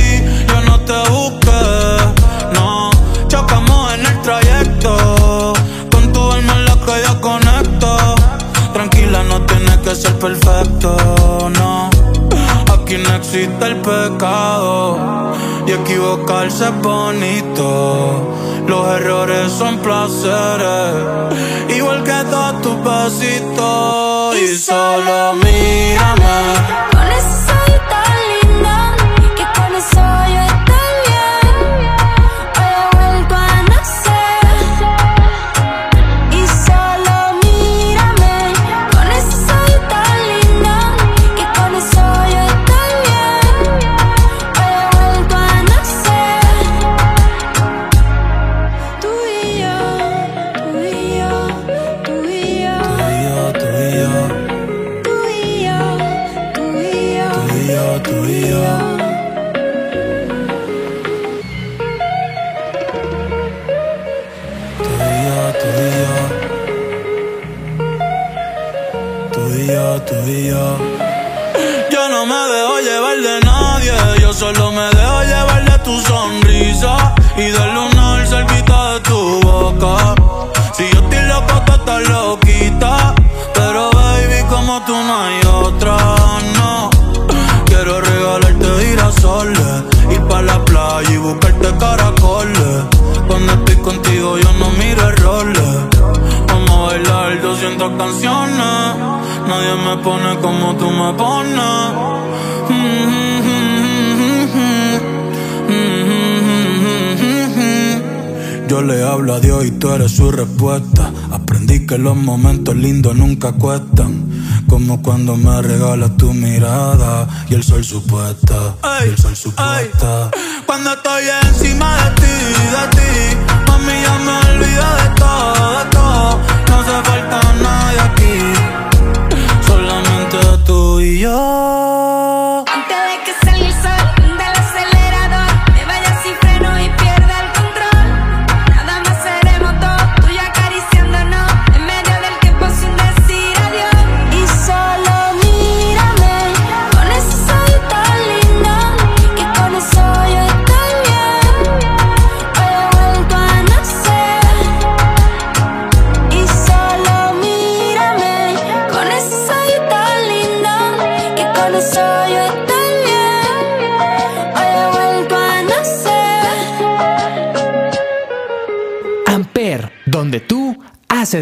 Que ser perfecto, no. Aquí no existe el pecado y equivocarse es bonito. Los errores son placeres, igual que todos tus besitos. Y solo mírame. Contigo yo no miro errores. Vamos a bailar 200 canciones. Nadie me pone como tú me pones. Yo le hablo a Dios y tú eres su respuesta. Aprendí que los momentos lindos nunca cuestan. Como cuando me regalas tu mirada y el sol supuesta. Y el sol supuesta. Cuando estoy encima de ti, de ti,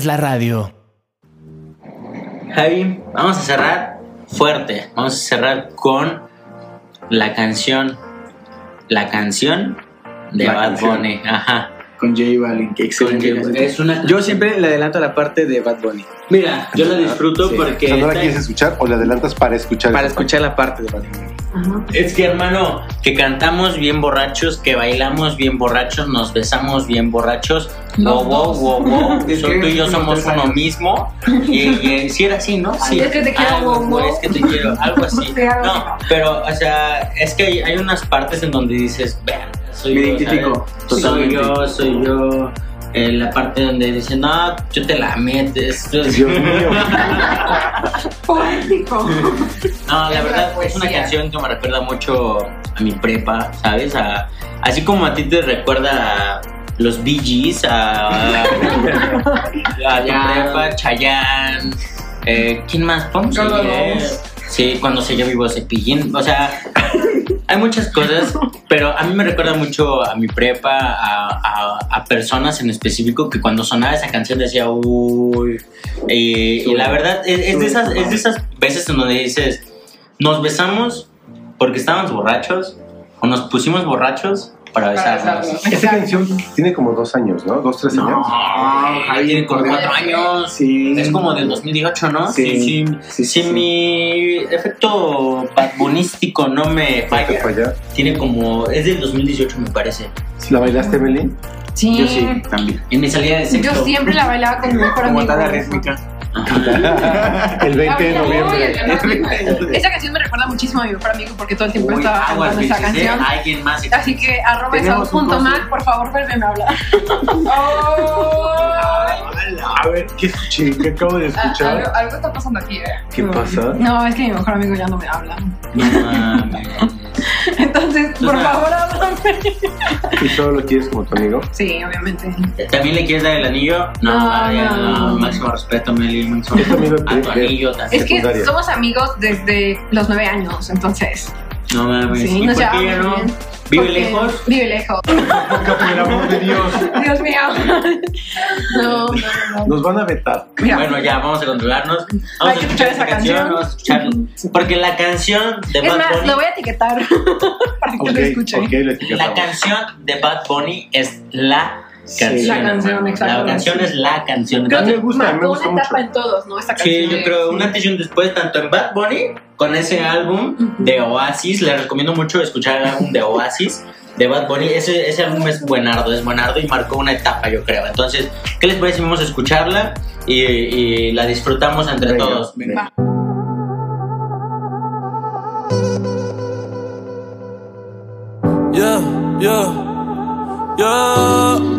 la radio. Javi, vamos a cerrar fuerte. Vamos a cerrar con la canción. La canción de La Bad canción. Bunny. Ajá. Con J Balvin, que excelente. Con J- canción. es una- Yo siempre le adelanto la parte de Bad Bunny. Mira, yo la disfruto Sí. porque. O sea, ¿no la quieres escuchar o la adelantas para escuchar? Para parte? escuchar la parte de Bad Bunny. Es que hermano, que cantamos bien borrachos, que bailamos bien borrachos, nos besamos bien borrachos. Wow, wow, wow, wow. So- que tú y yo somos uno mismo. Y, y si era así, ¿no? Sí. es que te quiero, Algo, wow, wow. Es que te quiero, algo así. No, pero, o sea, es que hay, hay unas partes en donde dices, vean, soy Me yo. Soy yo, soy yo. Eh, la parte donde dicen, no, yo te la metes. Dios mío. Poético. No, la verdad es una canción que me recuerda mucho a mi prepa, ¿sabes? A- así como a ti te recuerda a los Bee Gees, a, a tu prepa, Chayanne, eh, ¿quién más? Ramos. Sí, cuando se yo vivo cepillín. O sea, hay muchas cosas pero a mí me recuerda mucho a mi prepa, a, a- a personas en específico que cuando sonaba esa canción decía, uy. Y, y la verdad, es, es de esas, es de esas veces en donde dices, nos besamos porque estábamos borrachos o nos pusimos borrachos para besarnos. Esa canción tiene como dos años, ¿no? Dos, tres años. No, Javi tiene como cuatro años. Es como del 2018, ¿no? Sí, sí. Si mi efecto badbunístico no me falla, tiene como. Es del 2018, me parece. ¿La bailaste, Emily? Sí. Yo sí, también. En mi salida de sexto. Yo siempre la bailaba con mi mejor Como amigo. tal la rítmica. El 20 de noviembre. Esa canción me recuerda muchísimo a mi mejor amigo porque todo el tiempo Uy, estaba aguas, cantando esa ¿eh? canción. Alguien más. Así que arroba esaú.mac, por favor, vuélveme a hablar. A ver, ¿qué escuché? ¿Qué acabo de algo, escuchar? algo está pasando aquí, eh. ¿Qué pasa? No, es que mi mejor amigo ya no me habla. No mames. Entonces, por Ajá. favor, háblame. ¿Y solo lo quieres como tu amigo? Sí, obviamente. ¿También le quieres dar el anillo? No, No, María, no. no. Máximo respeto, Meli. Máximo amigo A tu anillo también. Es que somos amigos desde los nueve años, entonces. No mames. Sí, ¿Y nos por qué ya no? bien. ¿Vive Porque- lejos? Vive lejos. Por el amor de Dios. Dios mío. No, no, no. Nos van a vetar. Mira. Bueno, ya, vamos a controlarnos. Hay Vamos que a escuchar escuchar esa esta canción. canción. Vamos a escucharla. Porque la canción de Es Bad más, Bunny. lo voy a etiquetar para que Ok, lo escuche. ok, lo La canción de Bad Bunny es la canción. La canción, exacto. La canción es la canción. Creo que Entonces, gusta, me gusta una mucho. etapa en todos, ¿no? Esta canción. Sí, yo creo un antes y un después, tanto en Bad Bunny con ese álbum de Oasis. Les recomiendo mucho escuchar el álbum de Oasis de Bad Bunny. Ese, ese álbum es buenardo, es buenardo y marcó una etapa, yo creo. Entonces, ¿qué les parece si vamos a escucharla y, y la disfrutamos entre Venga, todos? venga. Yeah, yeah, yeah.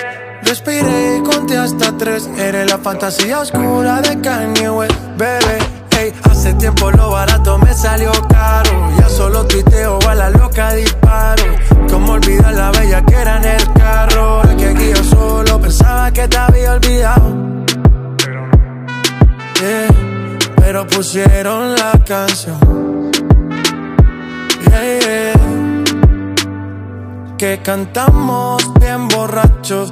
Respiré y conté hasta tres. Eres la fantasía oscura de Kanye West, bebé. Ey, hace tiempo lo barato me salió caro. Ya solo tuiteo a la loca disparo. Como olvidar la bella que era en el carro. El que aquí yo solo pensaba que te había olvidado. Yeah, pero pusieron la canción. Yeah, yeah. Que cantamos bien borrachos,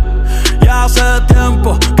tiempo que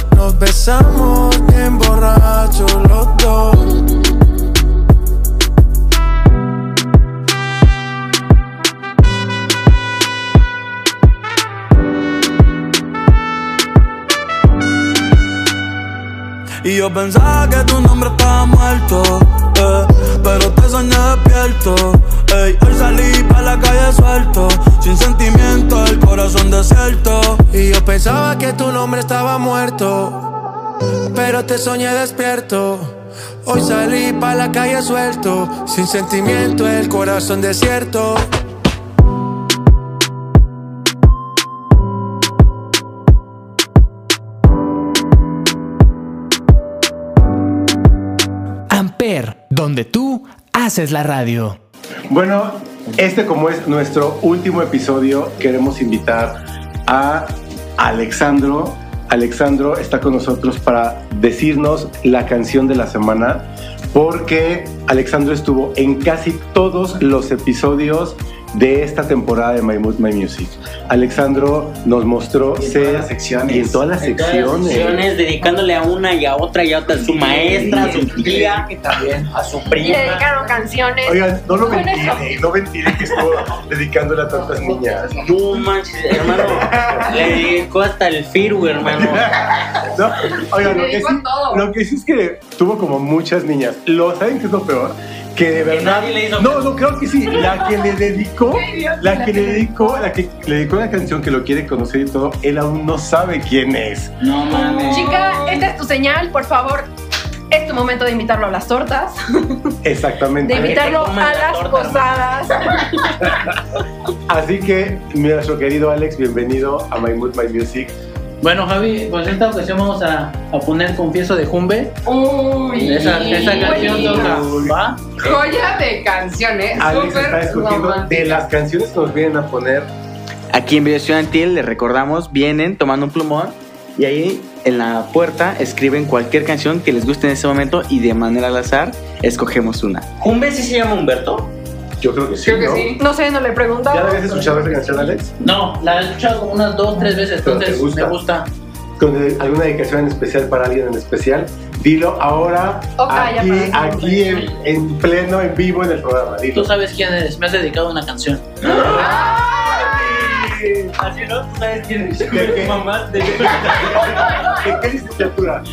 Nos besamos bien borrachos los dos. Y yo pensaba que tu nombre estaba muerto, eh, pero te soñé despierto. Ey, hoy salí pa' la calle suelto, sin sentimiento, el corazón desierto. Y yo pensaba que tu nombre estaba muerto, pero te soñé despierto. Hoy salí pa' la calle suelto, sin sentimiento, el corazón desierto. Amper, donde tú haces la radio. Bueno, este como es nuestro último episodio, queremos invitar a Alexandro. Alexandro está con nosotros para decirnos la canción de la semana, porque Alexandro estuvo en casi todos los episodios de esta temporada de My Mood, My Music. Alexandro nos mostró Y en ser todas las secciones. y en todas las En todas las secciones. dedicándole a una y a otra y a otra, a su maestra, a su tía, a su Y le prima. dedicaron canciones. Oigan, no lo ventile, no ventile que estuvo dedicándole a tantas niñas. No manches, hermano. Le dedicó hasta el Firu, hermano. No, oigan, lo que, sí, lo que sí es que tuvo como muchas niñas. Lo saben que es lo peor, que de verdad. nadie le hizo no, no creo que sí. La que le dedicó, la que le dedicó, la que le dedicó una canción que lo quiere conocer y todo, él aún no sabe quién es. No mames. Chica, esta es tu señal, por favor. Es tu momento de invitarlo a las tortas, Exactamente. de invitarlo a la las torta, posadas. Así que, nuestro querido Alex, bienvenido a My Mood, My Music. Bueno, Javi, pues en esta ocasión vamos a, a poner Confieso de Jumbe. Uy, Esa, esa canción toca. ¿Va? Joya de canciones. Alex está escogiendo romántica. de las canciones que nos vienen a poner. Aquí en Video Estudiantil, les recordamos, vienen tomando un plumón y ahí en la puerta escriben cualquier canción que les guste en ese momento y de manera al azar escogemos una. ¿Jumbe sí se llama Humberto? Yo creo que sí. Creo que ¿no? sí. No sé, no le ¿Ya preguntaba. la habías escuchado esa canción, Alex? No, la he escuchado como unas dos, tres veces, Pero te entonces gusta. me gusta. con alguna dedicación en especial para alguien en especial, dilo ahora O calla aquí, aquí en, en pleno, en vivo en el programa. Tú Dilo. sabes quién eres, me has dedicado una canción. Así no, tú sabes quién es. ¿De qué? Mamá de... ¿De qué licenciatura?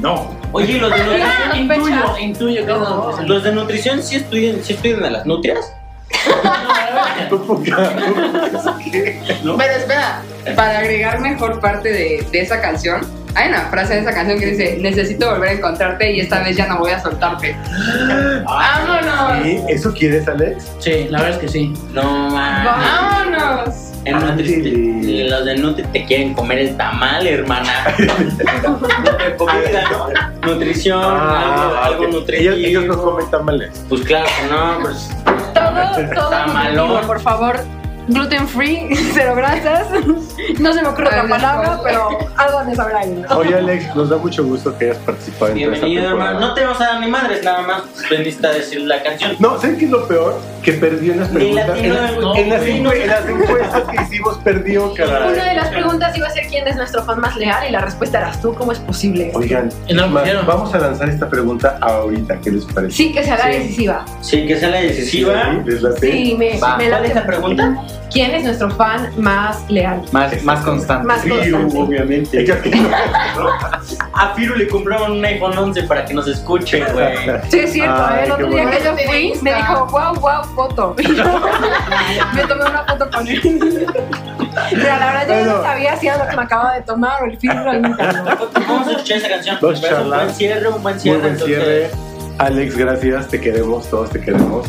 No. Oye, los de nutrición, Intuyo, intuyo que una canción. los de nutrición sí estudian, sí estudian a las nutrias. Pero espera, para agregar mejor parte de, de esa canción, hay una frase de esa canción que dice, necesito volver a encontrarte y esta vez ya no voy a soltarte. ¡Vámonos! ¿Sí? ¿Eso quieres, Alex? Sí, la verdad es que sí. No mames. ¡Vámonos! En Nutri, los de Nutri te quieren comer el tamal, hermana. De comida, ¿no? Nutrición, algo, Ah, algo ok. nutritivo. ellos, ellos no comen tamales. Pues claro que no, pues. Todo, todo Tamalón. por favor. Gluten free, cero grasas. No se me ocurre otra palabra, pero algo de saber ahí. Oye, Alex, nos da mucho gusto que hayas participado en esta Bienvenido, hermano. temporada. No te vamos a dar ni madres, nada más veniste a decir la canción. No, ¿sabes qué es lo peor? Que perdió en las preguntas. en, las, encuestas que hicimos, perdió, caray. Una de las preguntas iba a ser quién es nuestro fan más leal y la respuesta eras tú. ¿Cómo es posible? Oigan, vamos a lanzar esta pregunta ahorita, ¿qué les parece? Sí, que sea la Sí. decisiva. Sí, que sea la decisiva. Sí, ¿Les late? Sí, me, Va, me ¿Cuál es late. la pregunta? ¿Quién es nuestro fan más leal? Más, más constante. Más Sí, constante. obviamente. A Firu le compraron un iPhone 11 para que nos escuche, güey. Sí, es cierto, Ay, ¿eh? el otro día bueno. que yo fui, me dijo, wow, wow, foto. Y yo me tomé una foto con él. Pero la verdad yo Bueno. no sabía si era lo que me acababa de tomar o el ahí nunca, ¿no? Vamos a escuchar esa canción. Un buen cierre, un buen Muy cierre. buen entonces- cierre. Alex, gracias, te queremos, todos te queremos.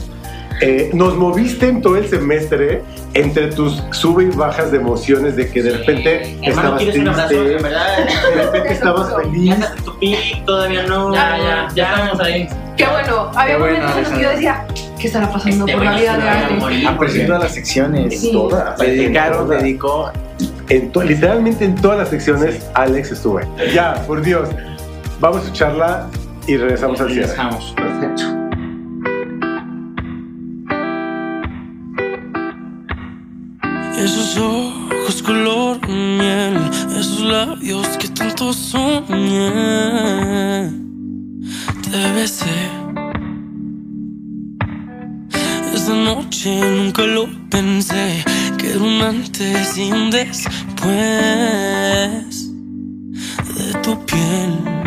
Eh, nos moviste en todo el semestre entre tus sube y bajas de emociones de que de repente Hermano, estabas ¿quieres un abrazo? triste, verdad. de repente estabas feliz. Ya tu pic, todavía no. Ya, ya, ya estamos ahí. Qué bueno, había Qué bueno, momentos en los que yo decía, ¿qué estará pasando Este por la vida de va a alguien? morir, Apareció en porque- todas las secciones. Sí. Todas. Dedicaron, dedicó. En to- literalmente en todas las secciones, Alex estuvo ahí. Ya, por Dios. Vamos a escucharla y regresamos al cierre. dejamos, perfecto. Esos ojos sabor miel, esos labios que tanto soñé. Te besé. Esa noche nunca lo pensé, que era un antes y un después de tu piel.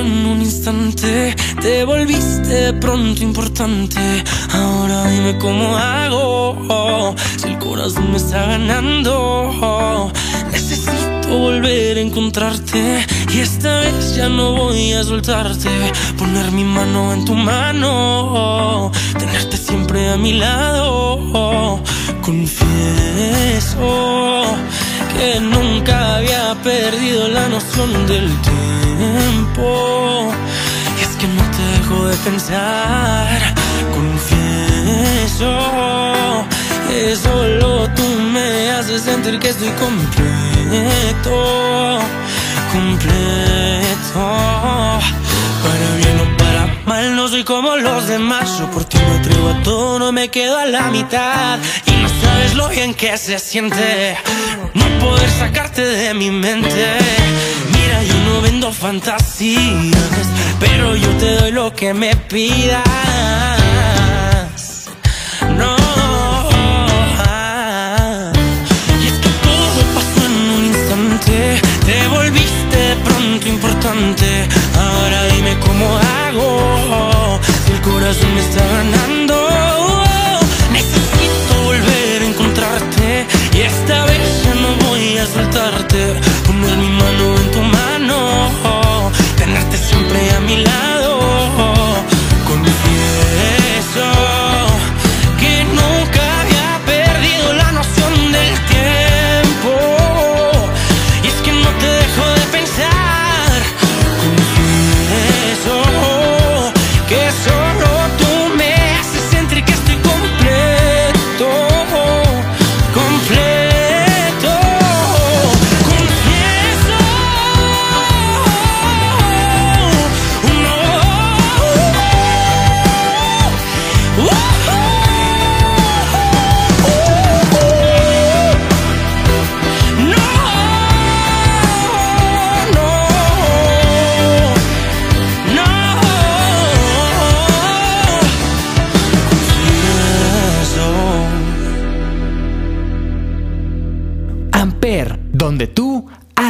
En un instante, te volviste pronto importante. Ahora dime cómo hago, si el corazón me está ganando. Necesito volver a encontrarte y esta vez ya no voy a soltarte. Poner mi mano en tu mano, tenerte siempre a mi lado. Confieso que nunca había perdido la noción del tiempo. Y es que no te dejo de pensar. Confieso que solo tú me haces sentir que estoy completo. Completo. Para bien o para mal, no soy como los demás. Yo por ti me atrevo a todo, no me quedo a la mitad. Y no sabes lo bien que se siente no poder sacarte de mi mente. Mira, yo no vendo fantasías, pero yo te doy lo que me pidas. Corazón me está ganando. Necesito volver a encontrarte y esta vez ya no voy a soltarte. Poner mi mano en tu mano, tenerte siempre a mi lado.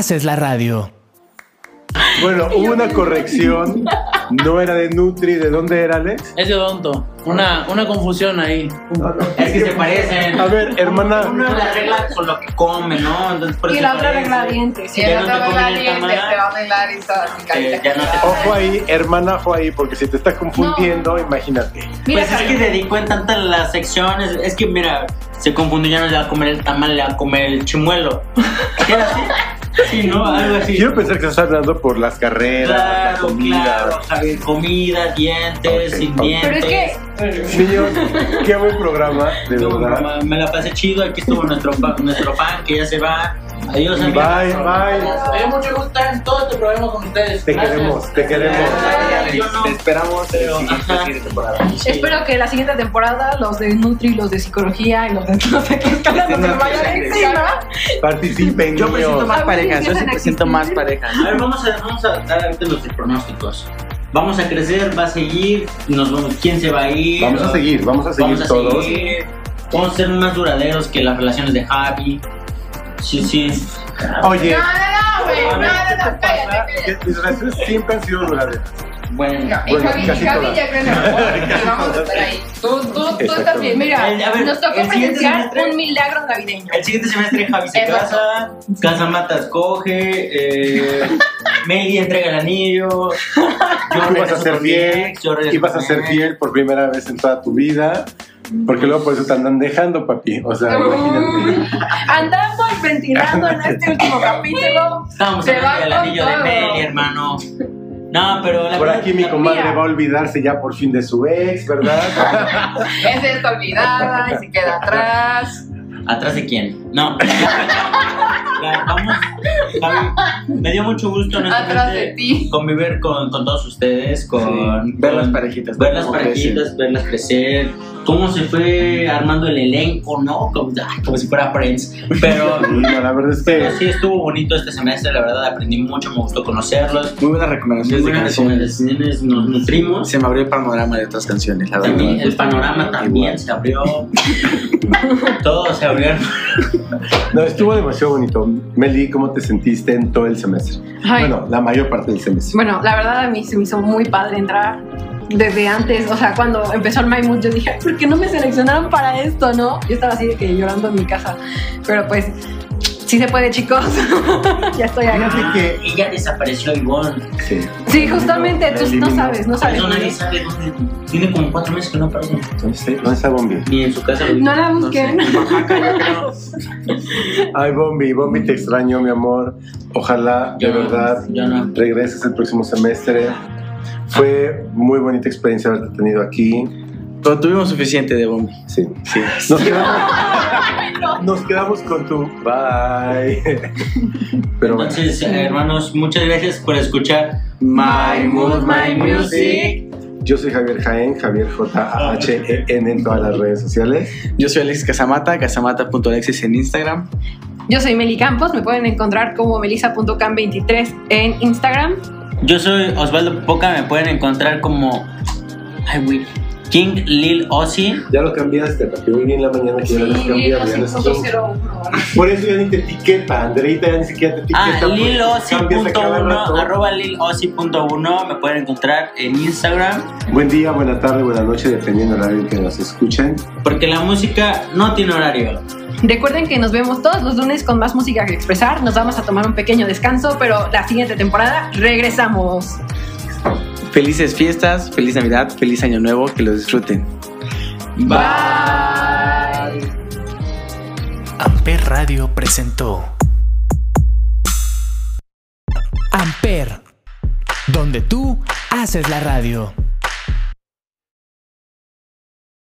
Haces la radio. Bueno, hubo una corrección. No era de Nutri. ¿De dónde era, Alex? Es de odonto. Una, una confusión ahí. Es que se parecen. A ver, hermana. Una la regla con lo que come, ¿no? Entonces, por Y la se otra regla dientes. Si Y ya el no te otro comen el diente te va a arreglar y toda así, carita. ya no te Ojo ahí, hermana, ojo ahí, porque si te estás confundiendo, imagínate. Pues es que dedicó en tantas las secciones. Es que mira, se confundió, ya no le va a comer el tamal, le va a comer el chimuelo. ¿Qué era así? Sí, ¿no? Algo así. Quiero pensar que estás hablando por las carreras, la Claro, comida. claro, Javier, comida, dientes, Ok, sin dientes. Pero es que Niños, qué buen programa, de Estuvo- verdad. me la pasé chido, aquí estuvo nuestro, nuestro fan que ya se va. Adiós, Bye, amigos. bye. Me dio mucho gusto estar en todo este programa con ustedes. Te Gracias. queremos, te queremos. Yo no, Te esperamos en pero, la siguiente ajá. siguiente temporada. espero que la siguiente temporada los de Nutri, los de psicología y los de no sé qué escala no se me vayan encima. Participen, Yo presento niños. más A ver, parejas, yo sí presento más parejas. A ver, vamos a, vamos a dar ahorita los pronósticos. Vamos a crecer, va a seguir, nos vamos, quién se va a ir. Vamos a seguir, vamos a seguir Vamos a todos. seguir. Vamos a ser más duraderos que las relaciones de Javi. Sí, sí. Oye, No, no, no, güey. No, no, no, cállate, cállate. mis relaciones siempre han sido duraderas. Bueno, No, Bueno, Javi, casi Javi todas. ya en el y vamos a estar ahí. Tú, tú, tú bien. Mira, El- ver, nos tocó el presenciar semestre- un milagro navideño. el siguiente semestre Javi se Eso. casa, Casa Matas coge, eh, Meli entrega el anillo. Yo Tú vas a ser fiel y vas a ser fiel por primera vez en toda tu vida. Porque luego por eso te andan dejando, papi. O sea, imagínate. Andamos ventilando en este último capítulo. Va del con anillo de. Meli, hermano. No, pero la Por aquí mi comadre va a olvidarse ya por fin de su ex, ¿verdad? Esa está olvidada y se queda atrás. ¿Atrás de quién? No. Vamos, Javi, me dio mucho gusto de ti. convivir con, con todos ustedes, con Sí, ver con- las parejitas, ver las parejitas, verlas crecer, cómo se fue armando el elenco, ¿no? Como, ay, como si fuera Friends. Pero, No, la verdad es pero que sí estuvo bonito este semestre, la verdad aprendí mucho, me gustó conocerlos. Muy buenas Muy recomendaciones de buenas canciones. recomendaciones, nos nutrimos. Se me abrió el panorama de otras canciones, la verdad. También el panorama también se abrió. Todo se abrió. no, estuvo demasiado bonito. Meli, ¿cómo te sentiste en todo el semestre? Ay. Bueno, la mayor parte del semestre. Bueno, la verdad a mí se me hizo muy padre entrar desde antes, o sea, cuando empezó el My Mood, yo dije, "Ay, ¿por qué no me seleccionaron para esto, no? Yo estaba así de que llorando en mi casa, pero pues, sí se puede, chicos, ya estoy acá. Fíjate que ya desapareció Ivonne. sí. Sí, justamente, tú no sabes, no sabes. nadie sabe dónde. Tiene como cuatro meses que no aparece. ¿Dónde está, dónde está Bombi? Ni en su casa. lo No la busquen. Ay, Bombi, Bombi, te extraño, mi amor. Ojalá, de Yo no, verdad, no. regreses el próximo semestre. Fue muy bonita experiencia haberte tenido aquí. Pero tuvimos suficiente de bombi. Sí. Sí. Nos quedamos, nos quedamos con tu bye. Pero. Entonces, eh, hermanos, muchas gracias por escuchar My Mood, My Music. Yo soy Javier Jaén, Javier J-A-H-E-N en todas las redes sociales. Yo soy Alexis Casamata, casamata.alexis en Instagram. Yo soy Meli Campos, me pueden encontrar como melissa.cam23 en Instagram. Yo soy Osvaldo Poca, me pueden encontrar como ay, güey, King Lil Ozzy. Ya lo cambiaste, porque hoy en la mañana que ya lo ya no es. 501. Por eso ya ni te etiqueta, Andreita ya ni siquiera te etiqueta. Ah, porque cambias a cada lilozzy.1, rato. arroba lilozzy.1, me pueden encontrar en Instagram, Buen día, buena tarde, buena noche, dependiendo del horario que nos escuchen. porque la música no tiene horario. Recuerden que nos vemos todos los lunes con más música que expresar. Nos vamos a tomar un pequeño descanso, pero la siguiente temporada regresamos. Felices fiestas, feliz Navidad, feliz Año Nuevo, que lo disfruten. Bye. Amper Radio presentó Amper, donde tú haces la radio.